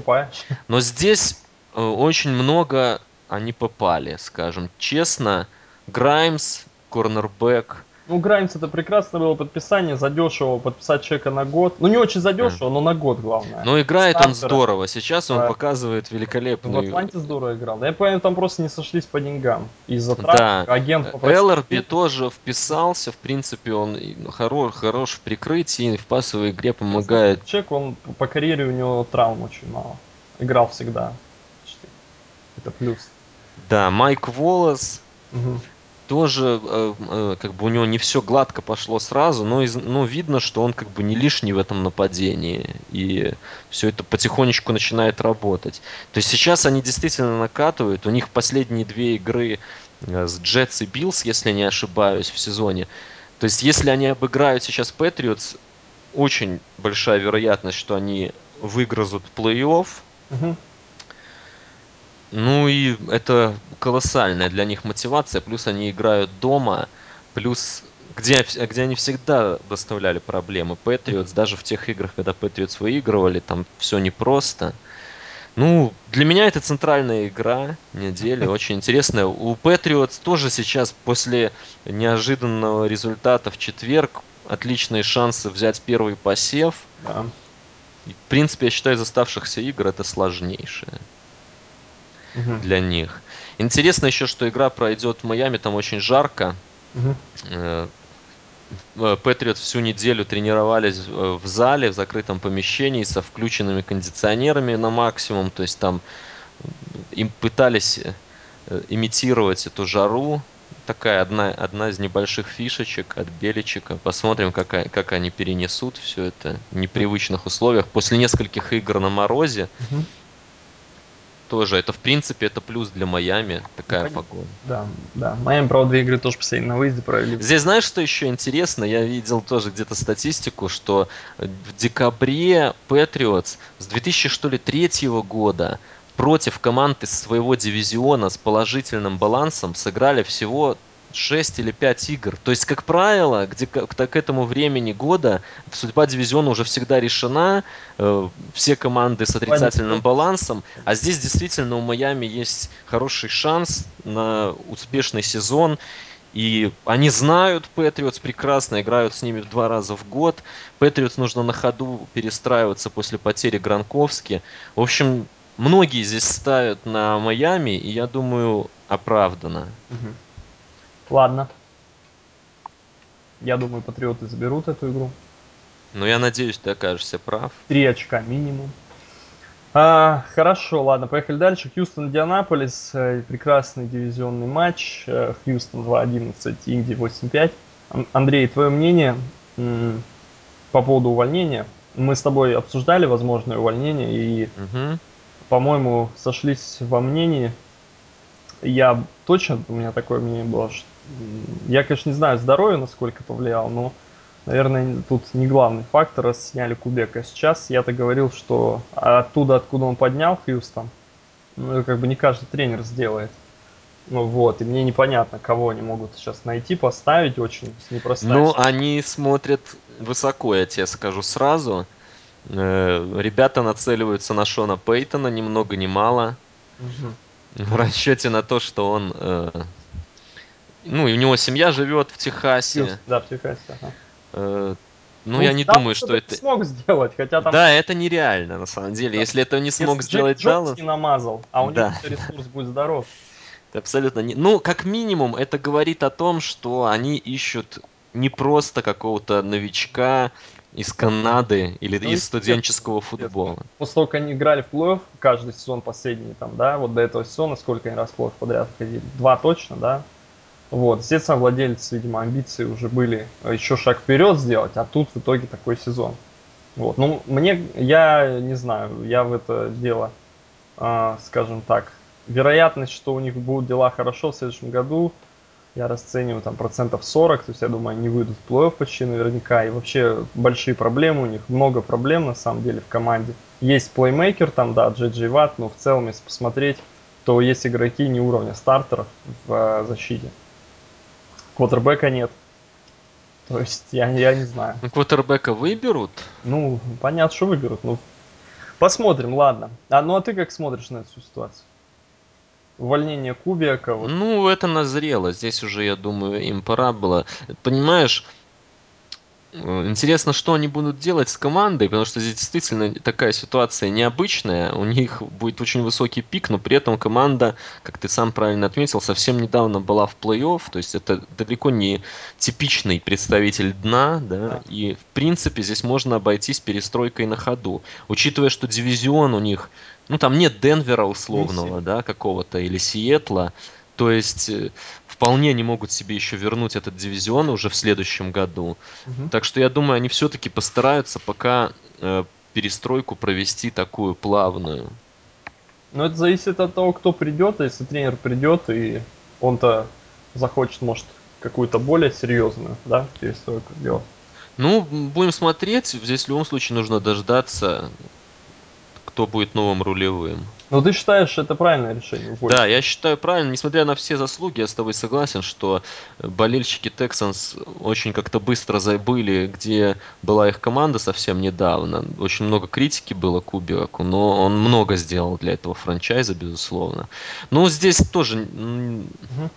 Но здесь э, очень много они попали, скажем честно. Граймс, корнербэк, ну, Граймс это прекрасно было подписание, задешево подписать человека на год. Ну, не очень задешево, mm. но на год, главное. Но играет Стартера. он здорово. Сейчас он да. показывает великолепную... В Атланте здорово играл. Я понимаю, там просто не сошлись по деньгам. Из-за да. агент попросил... Элларби тоже вписался. В принципе, он хорош, хорош в прикрытии, в пасовой игре помогает. Человек, он по карьере у него травм очень мало. Играл всегда. Это плюс. Да, Майк Волос. Угу тоже э, э, как бы у него не все гладко пошло сразу, но, из, но видно, что он как бы не лишний в этом нападении, и все это потихонечку начинает работать. То есть сейчас они действительно накатывают, у них последние две игры э, с Jets и Bills, если не ошибаюсь, в сезоне. То есть если они обыграют сейчас Patriots, очень большая вероятность, что они выгрызут плей-офф. Угу. Ну и это колоссальная для них мотивация, плюс они играют дома, плюс где, где они всегда доставляли проблемы. Patriots, даже в тех играх, когда Patriots выигрывали, там все непросто. Ну, для меня это центральная игра недели, [laughs] очень интересная. У Патриотс тоже сейчас после неожиданного результата в четверг отличные шансы взять первый посев. Да. в принципе, я считаю, из оставшихся игр это сложнейшее угу. для них. Интересно еще, что игра пройдет в Майами, там очень жарко. Угу. Патриот всю неделю тренировались в зале, в закрытом помещении со включенными кондиционерами на максимум. То есть там им пытались э, имитировать эту жару. такая одна, одна из небольших фишечек от Беличика. Посмотрим, как, как они перенесут все это в непривычных условиях. После нескольких игр на морозе, угу тоже. Это, в принципе, это плюс для Майами, такая ну, погода. Да, да. Майами, правда, две игры тоже последние на выезде провели. Здесь знаешь, что еще интересно? Я видел тоже где-то статистику, что в декабре Патриотс с 2003 года против команд из своего дивизиона с положительным балансом сыграли всего 6 или 5 игр. То есть, как правило, где к, к этому времени года судьба дивизиона уже всегда решена, э, все команды с отрицательным балансом, а здесь действительно у Майами есть хороший шанс на успешный сезон. И они знают Патриотс прекрасно, играют с ними два раза в год. Патриотс нужно на ходу перестраиваться после потери Гранковски. В общем, многие здесь ставят на Майами, и я думаю, оправданно. Угу. Ладно. Я думаю, патриоты заберут эту игру. Ну, я надеюсь, ты окажешься прав. Три очка минимум. А, хорошо, ладно, поехали дальше. Хьюстон-Индианаполис. Э, прекрасный дивизионный матч. Э, Хьюстон 2-11, Инди 8-5. Андрей, твое мнение по поводу увольнения? Мы с тобой обсуждали возможное увольнение и, угу. по-моему, сошлись во мнении. Я точно, у меня такое мнение было, что я, конечно, не знаю здоровье, насколько повлиял, но, наверное, тут не главный фактор, раз сняли Кубека. Сейчас я-то говорил, что оттуда, откуда он поднял Хьюстон, ну, как бы не каждый тренер сделает. Ну вот, и мне непонятно, кого они могут сейчас найти, поставить очень непросто. Ну, они смотрят высоко, я тебе скажу сразу. Э, ребята нацеливаются на Шона Пейтона, ни много ни мало. Угу. [laughs] В расчете на то, что он э, ну, и у него семья живет в Техасе. Да, в Техасе, ага. Э, ну, ну, я не думаю, что это... смог сделать, хотя там... Да, это нереально, на самом деле. Да. Если это не смог Если сделать Даллас... не намазал, а у да. них ресурс будет здоров. Это абсолютно не... Ну, как минимум, это говорит о том, что они ищут не просто какого-то новичка из Канады или ну, из студенческого футбола. После того, как они играли в плей-офф каждый сезон последний, там, да, вот до этого сезона, сколько они раз в плей подряд ходили? Два точно, да? Вот, естественно, владельцы, видимо, амбиции уже были еще шаг вперед сделать, а тут в итоге такой сезон. Вот, ну, мне, я не знаю, я в это дело, э, скажем так, вероятность, что у них будут дела хорошо в следующем году, я расцениваю там процентов 40, то есть я думаю, они выйдут в плей-офф почти наверняка, и вообще большие проблемы у них, много проблем на самом деле в команде. Есть плеймейкер там, да, Джей Джей Ватт, но в целом, если посмотреть, то есть игроки не уровня стартеров в э, защите. Квотербека нет. То есть я, я не знаю. Ну, квотербека выберут? Ну, понятно, что выберут. Ну, посмотрим, ладно. А ну а ты как смотришь на эту ситуацию? Увольнение Кубика. Вот. Ну, это назрело. Здесь уже, я думаю, им пора было. Понимаешь, интересно, что они будут делать с командой, потому что здесь действительно такая ситуация необычная. У них будет очень высокий пик, но при этом команда, как ты сам правильно отметил, совсем недавно была в плей-офф. То есть это далеко не типичный представитель дна. Да? И в принципе здесь можно обойтись перестройкой на ходу. Учитывая, что дивизион у них, ну там нет Денвера условного, да, какого-то, или Сиэтла. То есть э, вполне они могут себе еще вернуть этот дивизион уже в следующем году. Угу. Так что я думаю, они все-таки постараются пока э, перестройку провести такую плавную. Но это зависит от того, кто придет. Если тренер придет и он-то захочет, может, какую-то более серьезную, да, перестройку делать. Ну, будем смотреть. Здесь в любом случае нужно дождаться, кто будет новым рулевым. Ну, ты считаешь, это правильное решение? Да, я считаю правильно. Несмотря на все заслуги, я с тобой согласен, что болельщики Texans очень как-то быстро забыли, где была их команда совсем недавно. Очень много критики было Кубиаку, но он много сделал для этого франчайза, безусловно. Ну, здесь тоже... Угу.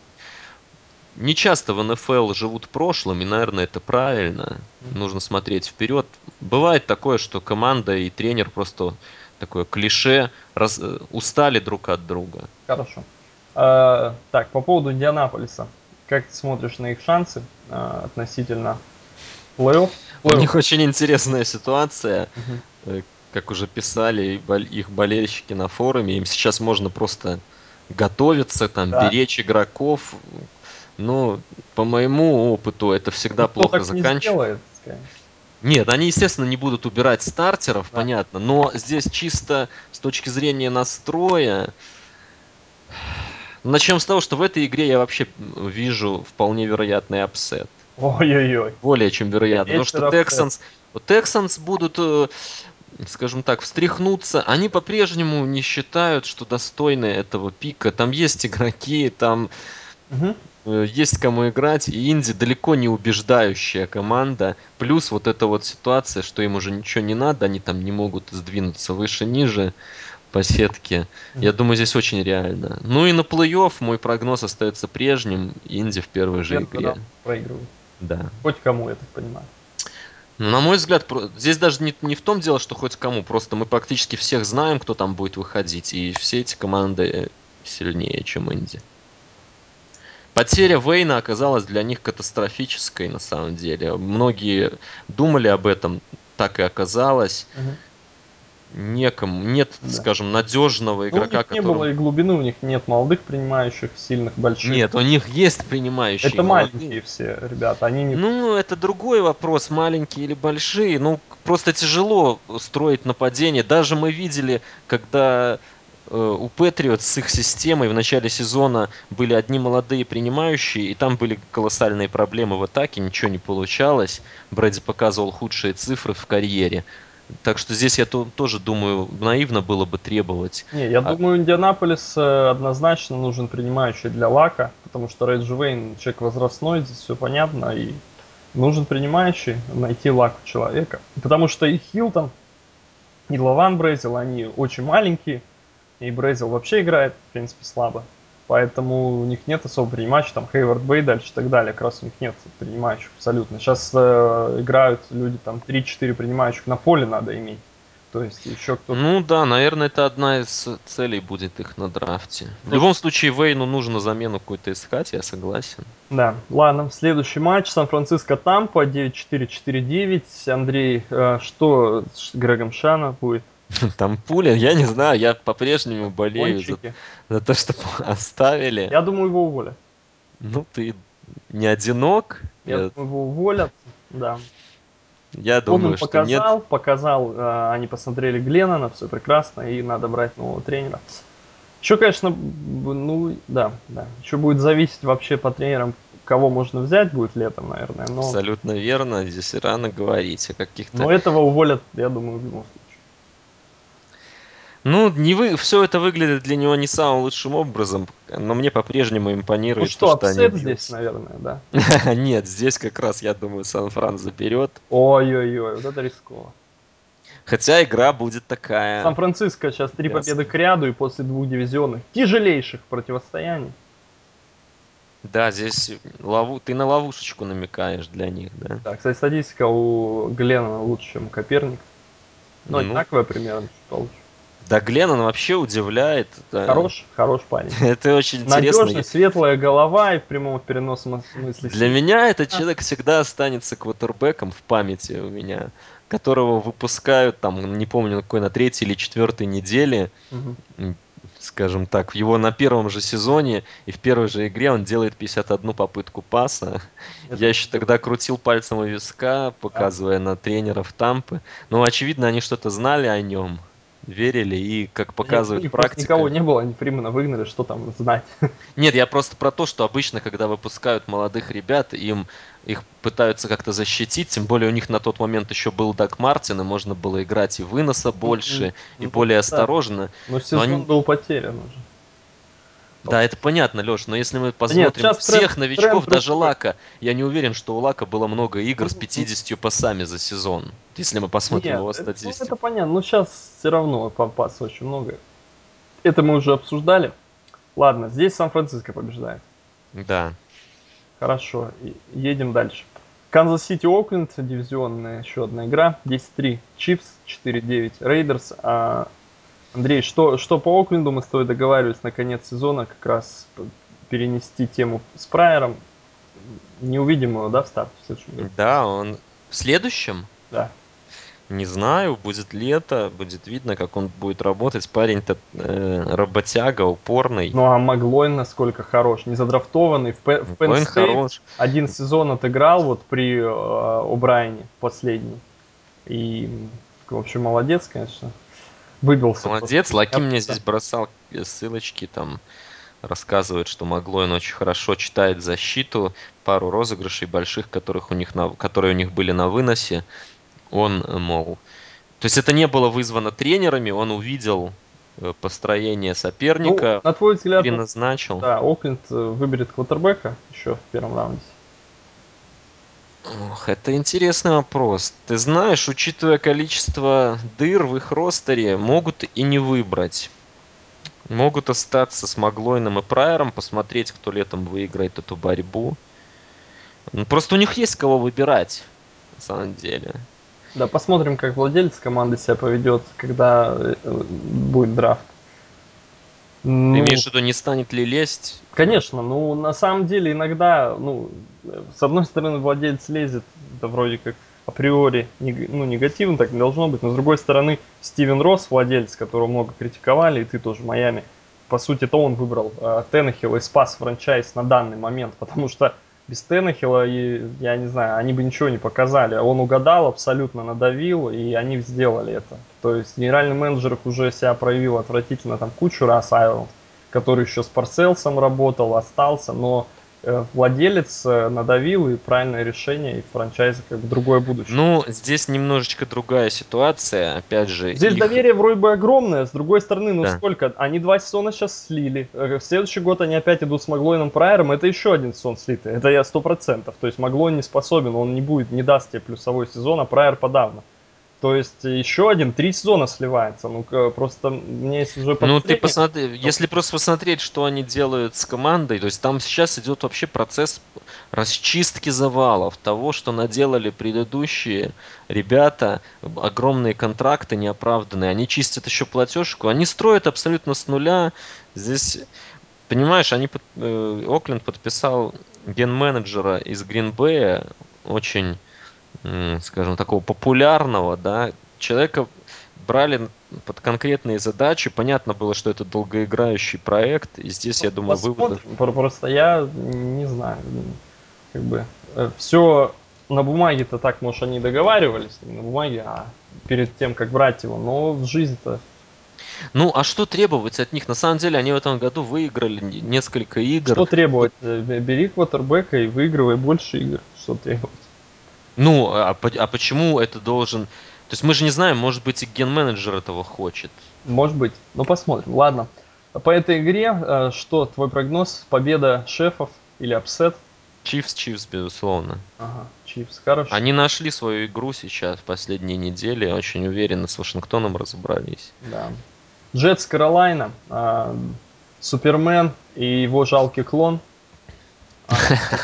Не часто в НФЛ живут прошлым, и, наверное, это правильно. Нужно смотреть вперед. Бывает такое, что команда и тренер просто такое клише, раз, э, устали друг от друга. Хорошо. А, так, по поводу Индианаполиса. Как ты смотришь на их шансы а, относительно плей-офф? У них очень интересная ситуация. Угу. Как уже писали их болельщики на форуме, им сейчас можно просто готовиться, там, да. беречь игроков, Ну, по моему опыту, это всегда Ну, кто плохо заканчивается. Нет, они, естественно, не будут убирать стартеров, Да. понятно, но здесь чисто с точки зрения настроя... Начнем с того, что в этой игре я вообще вижу вполне вероятный upset. Ой-ой-ой. Более чем вероятно. Потому что. Texans, Texans будут, э, скажем так, встряхнуться. Они по-прежнему не считают, что достойны этого пика. Там есть игроки, там Мгм. Э, есть кому играть, и Инди далеко не убеждающая команда. Плюс вот эта вот ситуация, что им уже ничего не надо, они там не могут сдвинуться выше-ниже по сетке. Я думаю, здесь очень реально. Ну и на плей-офф мой прогноз остается прежним. Инди в первой же игре. проигрывают. Да. Хоть кому, я так понимаю. Ну, на мой взгляд, здесь даже не, не в том дело, что хоть кому, просто мы практически всех знаем, кто там будет выходить, и все эти команды сильнее, чем Инди. Потеря Вейна оказалась для них катастрофической, на самом деле. Многие думали об этом, так и оказалось. Мгм. Некому, нет, Да. скажем, надежного Ну, у игрока, них не который... было и глубины, у них нет молодых принимающих, сильных, больших. Нет, у них есть принимающие Это молодые. маленькие все ребята, они не... Ну, это другой вопрос, маленькие или большие. Ну, просто тяжело строить нападение. Даже мы видели, когда у Патриот с их системой в начале сезона были одни молодые принимающие, и там были колоссальные проблемы в атаке, ничего не получалось. Брэди показывал худшие цифры в карьере. Так что здесь я то- тоже думаю, наивно было бы требовать. Не, я А- думаю, Индианаполис э, однозначно нужен принимающий для Лака, потому что Реджи Вейн человек возрастной, здесь все понятно, и нужен принимающий, найти Лаку человека. Потому что и Хилтон, и Лаван Брейзел, они очень маленькие, и Брейзел вообще играет, в принципе, слабо. Поэтому у них нет особо принимающих, там Хейвард Бэй дальше и так далее, как раз у них нет принимающих абсолютно. Сейчас э, играют люди, там 3-4 принимающих на поле надо иметь. То есть еще кто-то Ну да, наверное, это одна из целей будет их на драфте. В любом случае, Вейну нужно замену какую-то искать, я согласен. Да, ладно, следующий матч. Сан-Франциско Тампа 9-4-4-9. Андрей, э, что с Грегом Шана будет? [laughs] Там пуля, я не знаю, я по-прежнему болею за, за то, что [laughs] оставили. Я думаю, его уволят. Ну, ты не одинок. Я Я, думаю, его уволят. Да. я Он думаю, им что показал, нет. показал, э, они посмотрели Гленнона, все прекрасно, и надо брать нового тренера. Еще, конечно, ну, да, да. Еще будет зависеть вообще по тренерам, кого можно взять будет летом, наверное. Но, Абсолютно верно, здесь рано говорить о каких-то... но этого уволят, я думаю, в любом случае. Ну, не вы... все это выглядит для него не самым лучшим образом, но мне по-прежнему Ну импонирует что, то, что они здесь, наверное, да. [laughs] Нет, здесь как раз, я думаю, Сан-Фран заберет. Ой-ой-ой, вот это рисково. Хотя игра будет такая. Сан-Франциско сейчас три победы к ряду и после двух дивизионных тяжелейших противостояний. Да, здесь лову... ты на ловушечку намекаешь для них, да? Да, кстати, статистика у Глена лучше, чем Коперник. Ну, Ну. одинаковая примерно, чуть получше. Да, Гленнон вообще удивляет. да. Хорош, хорош парень. [laughs] Это очень интересно. Надежный, светлая голова и в прямом переносном смысле. Для меня этот человек всегда останется квотербеком в памяти у меня, которого выпускают там, не помню, на какой, на третьей или четвертой неделе, скажем так, в его на первом же сезоне и в первой же игре он делает 51 попытку паса. Это Я еще тогда крутил пальцем у виска, показывая на тренеров Тампы. Но, очевидно, они что-то знали о нем, верили, и, как показывает просто практика... никого не было, они Фримана выгнали, что там знать. [laughs] Нет, я просто про то, что обычно, когда выпускают молодых ребят, им их пытаются как-то защитить, тем более у них на тот момент еще был Даг Мартин, и можно было играть и выноса больше, и Ну, более да. осторожно. Но сезон они- был потерян уже. Да, это понятно, Леш, но если мы посмотрим сейчас всех тренд- новичков, тренд даже. Лака, я не уверен, что у Лака было много игр с Ну, 50 пасами за сезон, если мы посмотрим Нет, его это, ну, статистику. это понятно, но сейчас все равно попас очень много. Это мы уже обсуждали. Ладно, здесь Сан-Франциско побеждает. Да. Хорошо, едем дальше. Канзас Сити Окленд, дивизионная еще одна игра. 10-3 Chiefs, 4-9 Raiders. А, Андрей, что, что по Окленду мы с тобой договаривались на конец сезона как раз п- перенести тему с Прайером. Не увидим его, да, в старте в следующем году? Да, он в следующем? Да. Не знаю, будет лето, будет видно, как он будет работать. Парень-то э, работяга, упорный. Ну а Маглойн насколько хорош, не задрафтованный. В, Пе- в State хорош. один сезон отыграл вот при э, О'Брайене, последний. И, в общем, молодец, конечно. Выбился. Молодец. Лаки Я мне здесь бросал ссылочки, там рассказывает, что Маглойн очень хорошо читает защиту, пару розыгрышей больших, которых у них на, которые у них были на выносе, он, э, мол... То есть это не было вызвано тренерами, он увидел э, построение Ну, соперника, на твой взгляд, переназначил. да, Окленд э, выберет квотербека еще в первом раунде. Ох, это интересный вопрос. Ты знаешь, учитывая количество дыр в их ростере, могут и не выбрать. Могут остаться с Маглойном и Прайером, посмотреть, кто летом выиграет эту борьбу. Ну, просто у них есть кого выбирать, на самом деле. Да, посмотрим, как владелец команды себя поведет, когда э, будет драфт. Ты Ну, имеешь в виду, не станет ли лезть? Конечно, ну на самом деле иногда, ну, с одной стороны, владелец лезет, это вроде как априори ну, негативно, так не должно быть, но с другой стороны, Стивен Росс, владелец, которого много критиковали, и ты тоже в Майами, по сути, то он выбрал э, Теннехилла и спас франчайз на данный момент, потому что без Теннехилла, и, я не знаю, они бы ничего не показали. Он угадал, абсолютно надавил, и они сделали это. То есть генеральный менеджер уже себя проявил отвратительно там кучу раз, Айрланд, который еще с Парселсом работал, остался, но владелец э, надавил, и правильное решение, и франчайза как бы другое будущее. Ну, здесь немножечко другая ситуация. Опять же, Здесь их- доверие вроде бы огромное, с другой стороны, ну Да. сколько? Они два сезона сейчас слили. Э, В следующий год они опять идут с Маглойном Прайером, это еще один сезон слитый. Это я сто процентов. То есть Маглойн не способен, он не будет, не даст тебе плюсовой сезон, а Прайер подавно. То есть еще один, три сезона сливается. Ну просто мне если уже Ну, ты посмотри, если просто посмотреть, что они делают с командой, то есть там сейчас идет вообще процесс расчистки завалов, того, что наделали предыдущие ребята, огромные контракты неоправданные, они чистят еще платежку, они строят абсолютно с нуля. Здесь, понимаешь, они, под- э, Окленд подписал ген-менеджера из Гринбея, очень, скажем, такого популярного, да, человека брали под конкретные задачи. Понятно было, что это долгоиграющий проект. И здесь, я думаю, выводы... Просто я не знаю, как бы все на бумаге-то так, может, они договаривались, не на бумаге, а перед тем, как брать его, но в жизни-то Ну, а что требовать от них? На самом деле, они в этом году выиграли не- несколько игр. что требовать? Э, Бери квотербека и выигрывай больше игр. Что требовать? Ну, а, по- а почему это должен... То есть мы же не знаем, может быть, и ген-менеджер этого хочет. Может быть. Ну, посмотрим. Ладно. По этой игре, э, что твой прогноз? Победа шефов или upset? Chiefs, Chiefs, безусловно. Ага, Chiefs, хорошо. Они нашли свою игру сейчас, в последние недели. Очень уверенно с Вашингтоном разобрались. Да. Jets Каролайна, а, Супермен и его жалкий клон,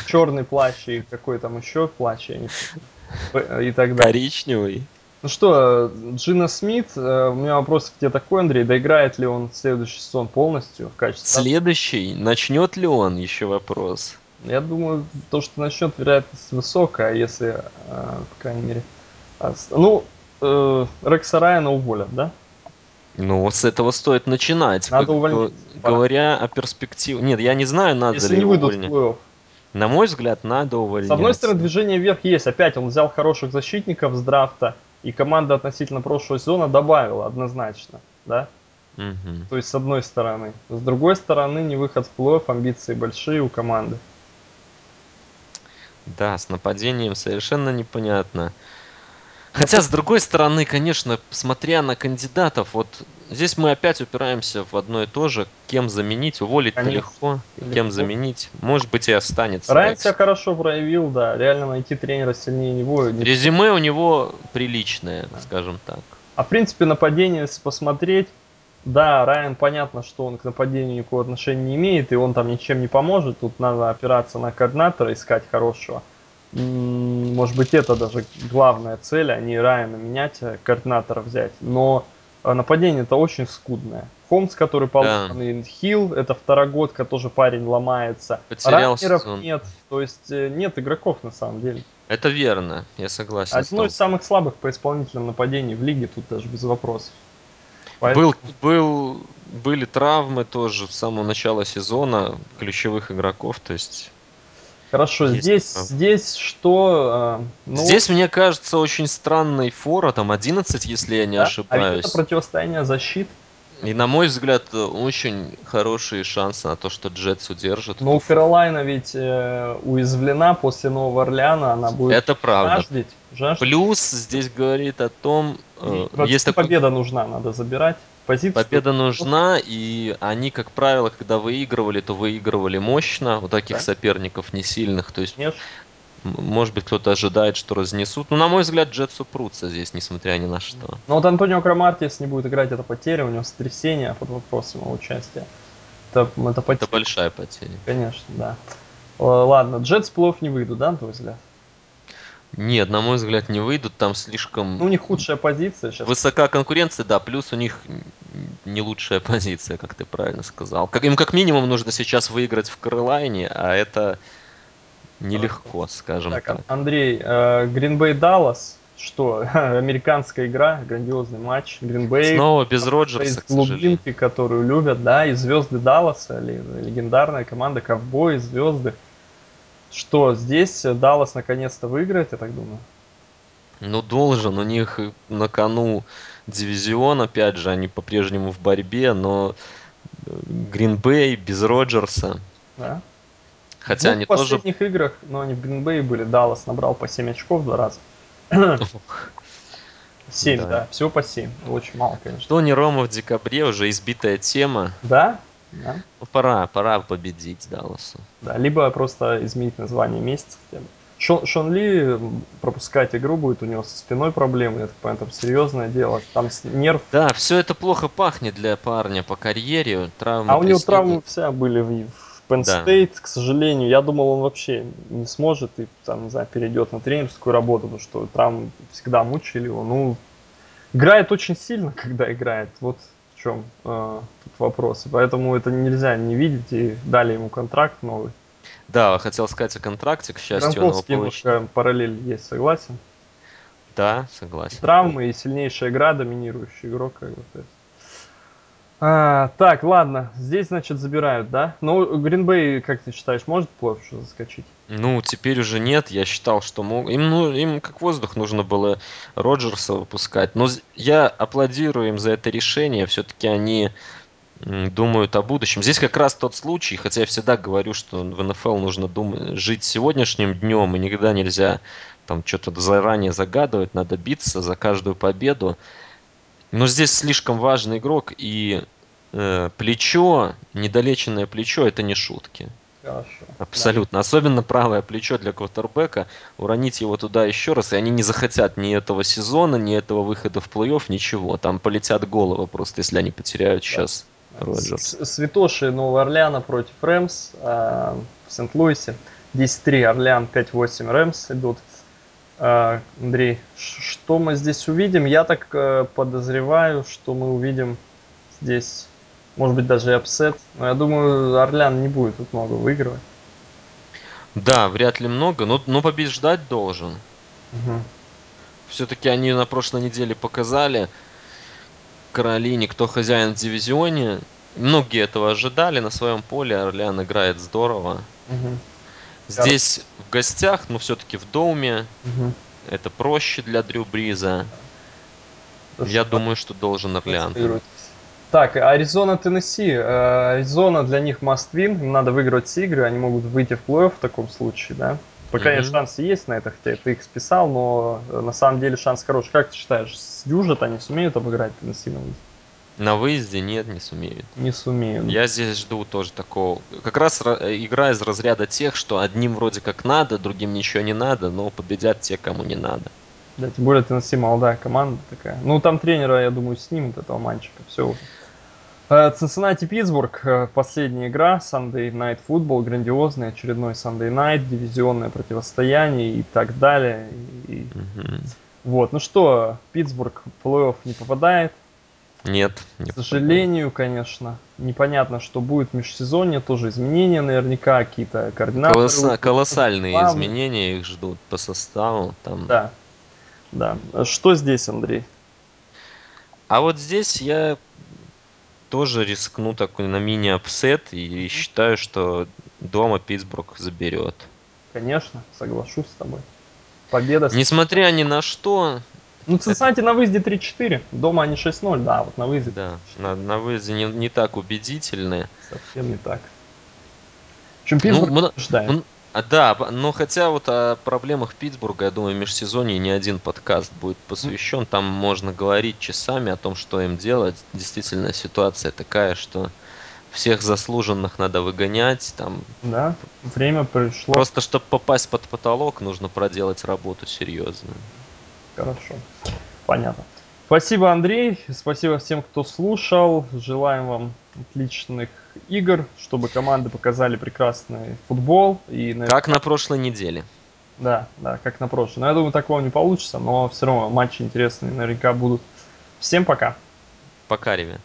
черный плащ и какой там еще плащ, я не и так далее. Коричневый. Ну что, Джино Смит, э, у меня вопрос к тебе такой, Андрей, доиграет ли он следующий сезон полностью в качестве... Следующий. Начнет ли он? Еще вопрос. Я думаю, то, что начнет, вероятность высокая, если, э, по крайней мере... Ну, э, Рекса Райана уволят, да? Ну, с этого стоит начинать. Надо г- Говоря о перспективе... Нет, я не знаю, надо Если ли не выйдут увольнять. На мой взгляд, надо увольнять. С одной стороны, движение вверх есть. Опять он взял хороших защитников с драфта, и команда относительно прошлого сезона добавила однозначно, да? Мгм. То есть, с одной стороны. С другой стороны, не выход в плей-офф, амбиции большие у команды. Да, с нападением совершенно непонятно. Хотя, с другой стороны, конечно, смотря на кандидатов, вот здесь мы опять упираемся в одно и то же. Кем заменить? Уволить-то Конечно, легко. легко. Кем заменить? Может быть, и останется. Райан себя хорошо проявил, да. Реально найти тренера сильнее него. не- Резюме у него приличное, скажем так. А в принципе, нападение, если посмотреть, да, Райан, понятно, что он к нападению никакого отношения не имеет, и он там ничем не поможет. Тут надо опираться на координатора, искать хорошего. Может быть, это даже главная цель, а не Райана менять, а координатора взять. Но а, нападение-то очень скудное. Холмс, который поломанный, Хилл, это второгодка, тоже парень ломается. Потерял Раннеров сезон. нет, то есть э, нет игроков на самом деле. Это верно, я согласен. Одно из самых слабых по исполнительным нападений в лиге, тут даже без вопросов. Поэтому... Был, был, были травмы тоже с самого начала сезона ключевых игроков, то есть Хорошо, есть здесь, здесь что? А, ну, здесь, мне кажется, очень странный фора, там 11, если я не да? ошибаюсь. А ведь это противостояние защит. И, на мой взгляд, очень хорошие шансы на то, что Джетс удержит. Но у Каролайна ведь э, уязвлена после Нового Орлеана, она будет Это правда. жаждать. жаждать. Плюс здесь говорит о том... Э, такой... победа нужна, надо забирать. Позицию. Победа нужна, и они, как правило, когда выигрывали, то выигрывали мощно. У таких да? соперников не сильных. То есть Конечно. Может быть, кто-то ожидает, что разнесут. Ну, на мой взгляд, Джетс упрутся здесь, несмотря ни на что. Ну, вот Антонио Крамартис не будет играть, это потеря, у него сотрясение под вопросом его участия. Это, это, потеря. это большая потеря. Конечно, да. Ладно, Джетс плов не выйдут, да, на твой взгляд? Нет, на мой взгляд, не выйдут. Там слишком... Ну, у них худшая позиция сейчас. Высока конкуренция, да, плюс у них не лучшая позиция, как ты правильно сказал. Как, им как минимум нужно сейчас выиграть в Каролайне, а это Нелегко, скажем так. так. Андрей, Гринбей э, Даллас, что? [laughs] Американская игра, грандиозный матч. Гринбей. Снова без Роджерса, к глубинки, которую любят, да, и звезды Далласа, легендарная команда, ковбои, звезды. Что, здесь Даллас наконец-то выиграет, я так думаю? Ну, должен. У них на кону дивизион, опять же, они по-прежнему в борьбе, но Гринбей без Роджерса. Да? Хотя они в последних тоже... играх, но они в Гринбей были, Даллас набрал по 7 очков два раза. [coughs] 7, да. да, всего по 7. Очень мало, конечно. Что не Рома в декабре, уже избитая тема. Да? Да. Ну, пора, пора победить Далласу. Да, либо просто изменить название месяца. Шон, Шон Ли пропускать игру будет, у него со спиной проблемы, так понимаю, там серьезное дело, там нерв. Да, все это плохо пахнет для парня по карьере, травмы. А у него травмы вся были в, Penn да. State, к сожалению, я думал, он вообще не сможет и там, не знаю, перейдет на тренерскую работу, потому что травмы всегда мучили его. Ну, играет очень сильно, [laughs] когда играет. Вот в чем э, тут вопрос. И поэтому это нельзя не видеть, и дали ему контракт новый. Да, хотел сказать о контракте, к счастью, он его получил. параллель есть, согласен? Да, согласен. Травмы и сильнейшая игра, доминирующий игрок. Как бы, то есть. А, так, ладно. Здесь, значит, забирают, да? Ну, Гринбей, как ты считаешь, может плов заскочить? Ну, теперь уже нет. Я считал, что мог. Им, ну, им как воздух нужно было Роджерса выпускать. Но я аплодирую им за это решение. Все-таки они думают о будущем. Здесь как раз тот случай, хотя я всегда говорю, что в НФЛ нужно думать, жить сегодняшним днем, и никогда нельзя там что-то заранее загадывать, надо биться за каждую победу. Но здесь слишком важный игрок, и э, плечо, недолеченное плечо, это не шутки. Хорошо. Абсолютно. Да. Особенно правое плечо для квотербека. Уронить его туда еще раз, и они не захотят ни этого сезона, ни этого выхода в плей-офф, ничего. Там полетят головы просто, если они потеряют да. сейчас Роджерс. Святоши Нового Орлеана против Rams э, в Сент-Луисе. 10-3 Орлеан, 5-8 Rams идут. А, Андрей, что мы здесь увидим? Я так э, подозреваю, что мы увидим здесь, может быть, даже и upset. Но я думаю, Орлеан не будет тут много выигрывать. Да, вряд ли много, но, но побеждать должен. Угу. Все-таки они на прошлой неделе показали Каролине, кто хозяин в дивизионе. Многие этого ожидали на своем поле. Орлеан играет здорово. Угу. Здесь в гостях, но все-таки в доме. Угу. Это проще для Дрю Бриза. Слушай, Я думаю, что должен Орлеан. Так, Аризона, Теннесси. Э, Аризона для них must win. Им надо выиграть все игры. Они могут выйти в плей-офф в таком случае, да? Пока mm-hmm. шансы есть на это, хотя ты их списал, но э, на самом деле шанс хороший. Как ты считаешь, сдюжат они сумеют обыграть Теннесси на выезде? На выезде нет, не сумеют. Не сумеют. Я здесь жду тоже такого. Как раз игра из разряда тех, что одним вроде как надо, другим ничего не надо, но победят те, кому не надо. Да, тем более Теннесси молодая команда такая. Ну, там тренера, я думаю, снимут этого мальчика. Все уже. Э, Цинциннати Питтсбург, э, последняя игра, Sunday Night Football, грандиозный очередной Sunday Night, дивизионное противостояние и так далее. И... Угу. Вот, ну что, Питтсбург в плей-офф не попадает, нет. Не К сожалению, конечно. Непонятно, что будет в межсезонье, тоже изменения наверняка, какие-то координаторы. Колосса- колоссальные Плавные. изменения их ждут по составу. Там. Да, да. Что здесь, Андрей? А вот здесь я тоже рискну такой на мини-апсет и считаю, что дома Питтсбург заберет. Конечно, соглашусь с тобой. Победа. Несмотря ни на что. Ну, Цинциннати это... на выезде 3-4, дома они 6-0, да, вот на выезде. Да, на, на выезде не, не так убедительные. Совсем не так. Чем Питтсбург ну, мы, а, да, но хотя вот о проблемах Питтсбурга, я думаю, в межсезонье не один подкаст будет посвящен. Там можно говорить часами о том, что им делать. Действительно, ситуация такая, что всех заслуженных надо выгонять. Там... Да, время пришло. Просто, чтобы попасть под потолок, нужно проделать работу серьезную. Хорошо, понятно. Спасибо, Андрей. Спасибо всем, кто слушал. Желаем вам отличных игр, чтобы команды показали прекрасный футбол. И, наверное... Как на прошлой неделе. Да, да, как на прошлой. Но я думаю, такого не получится, но все равно матчи интересные наверняка будут. Всем пока. Пока, ребят.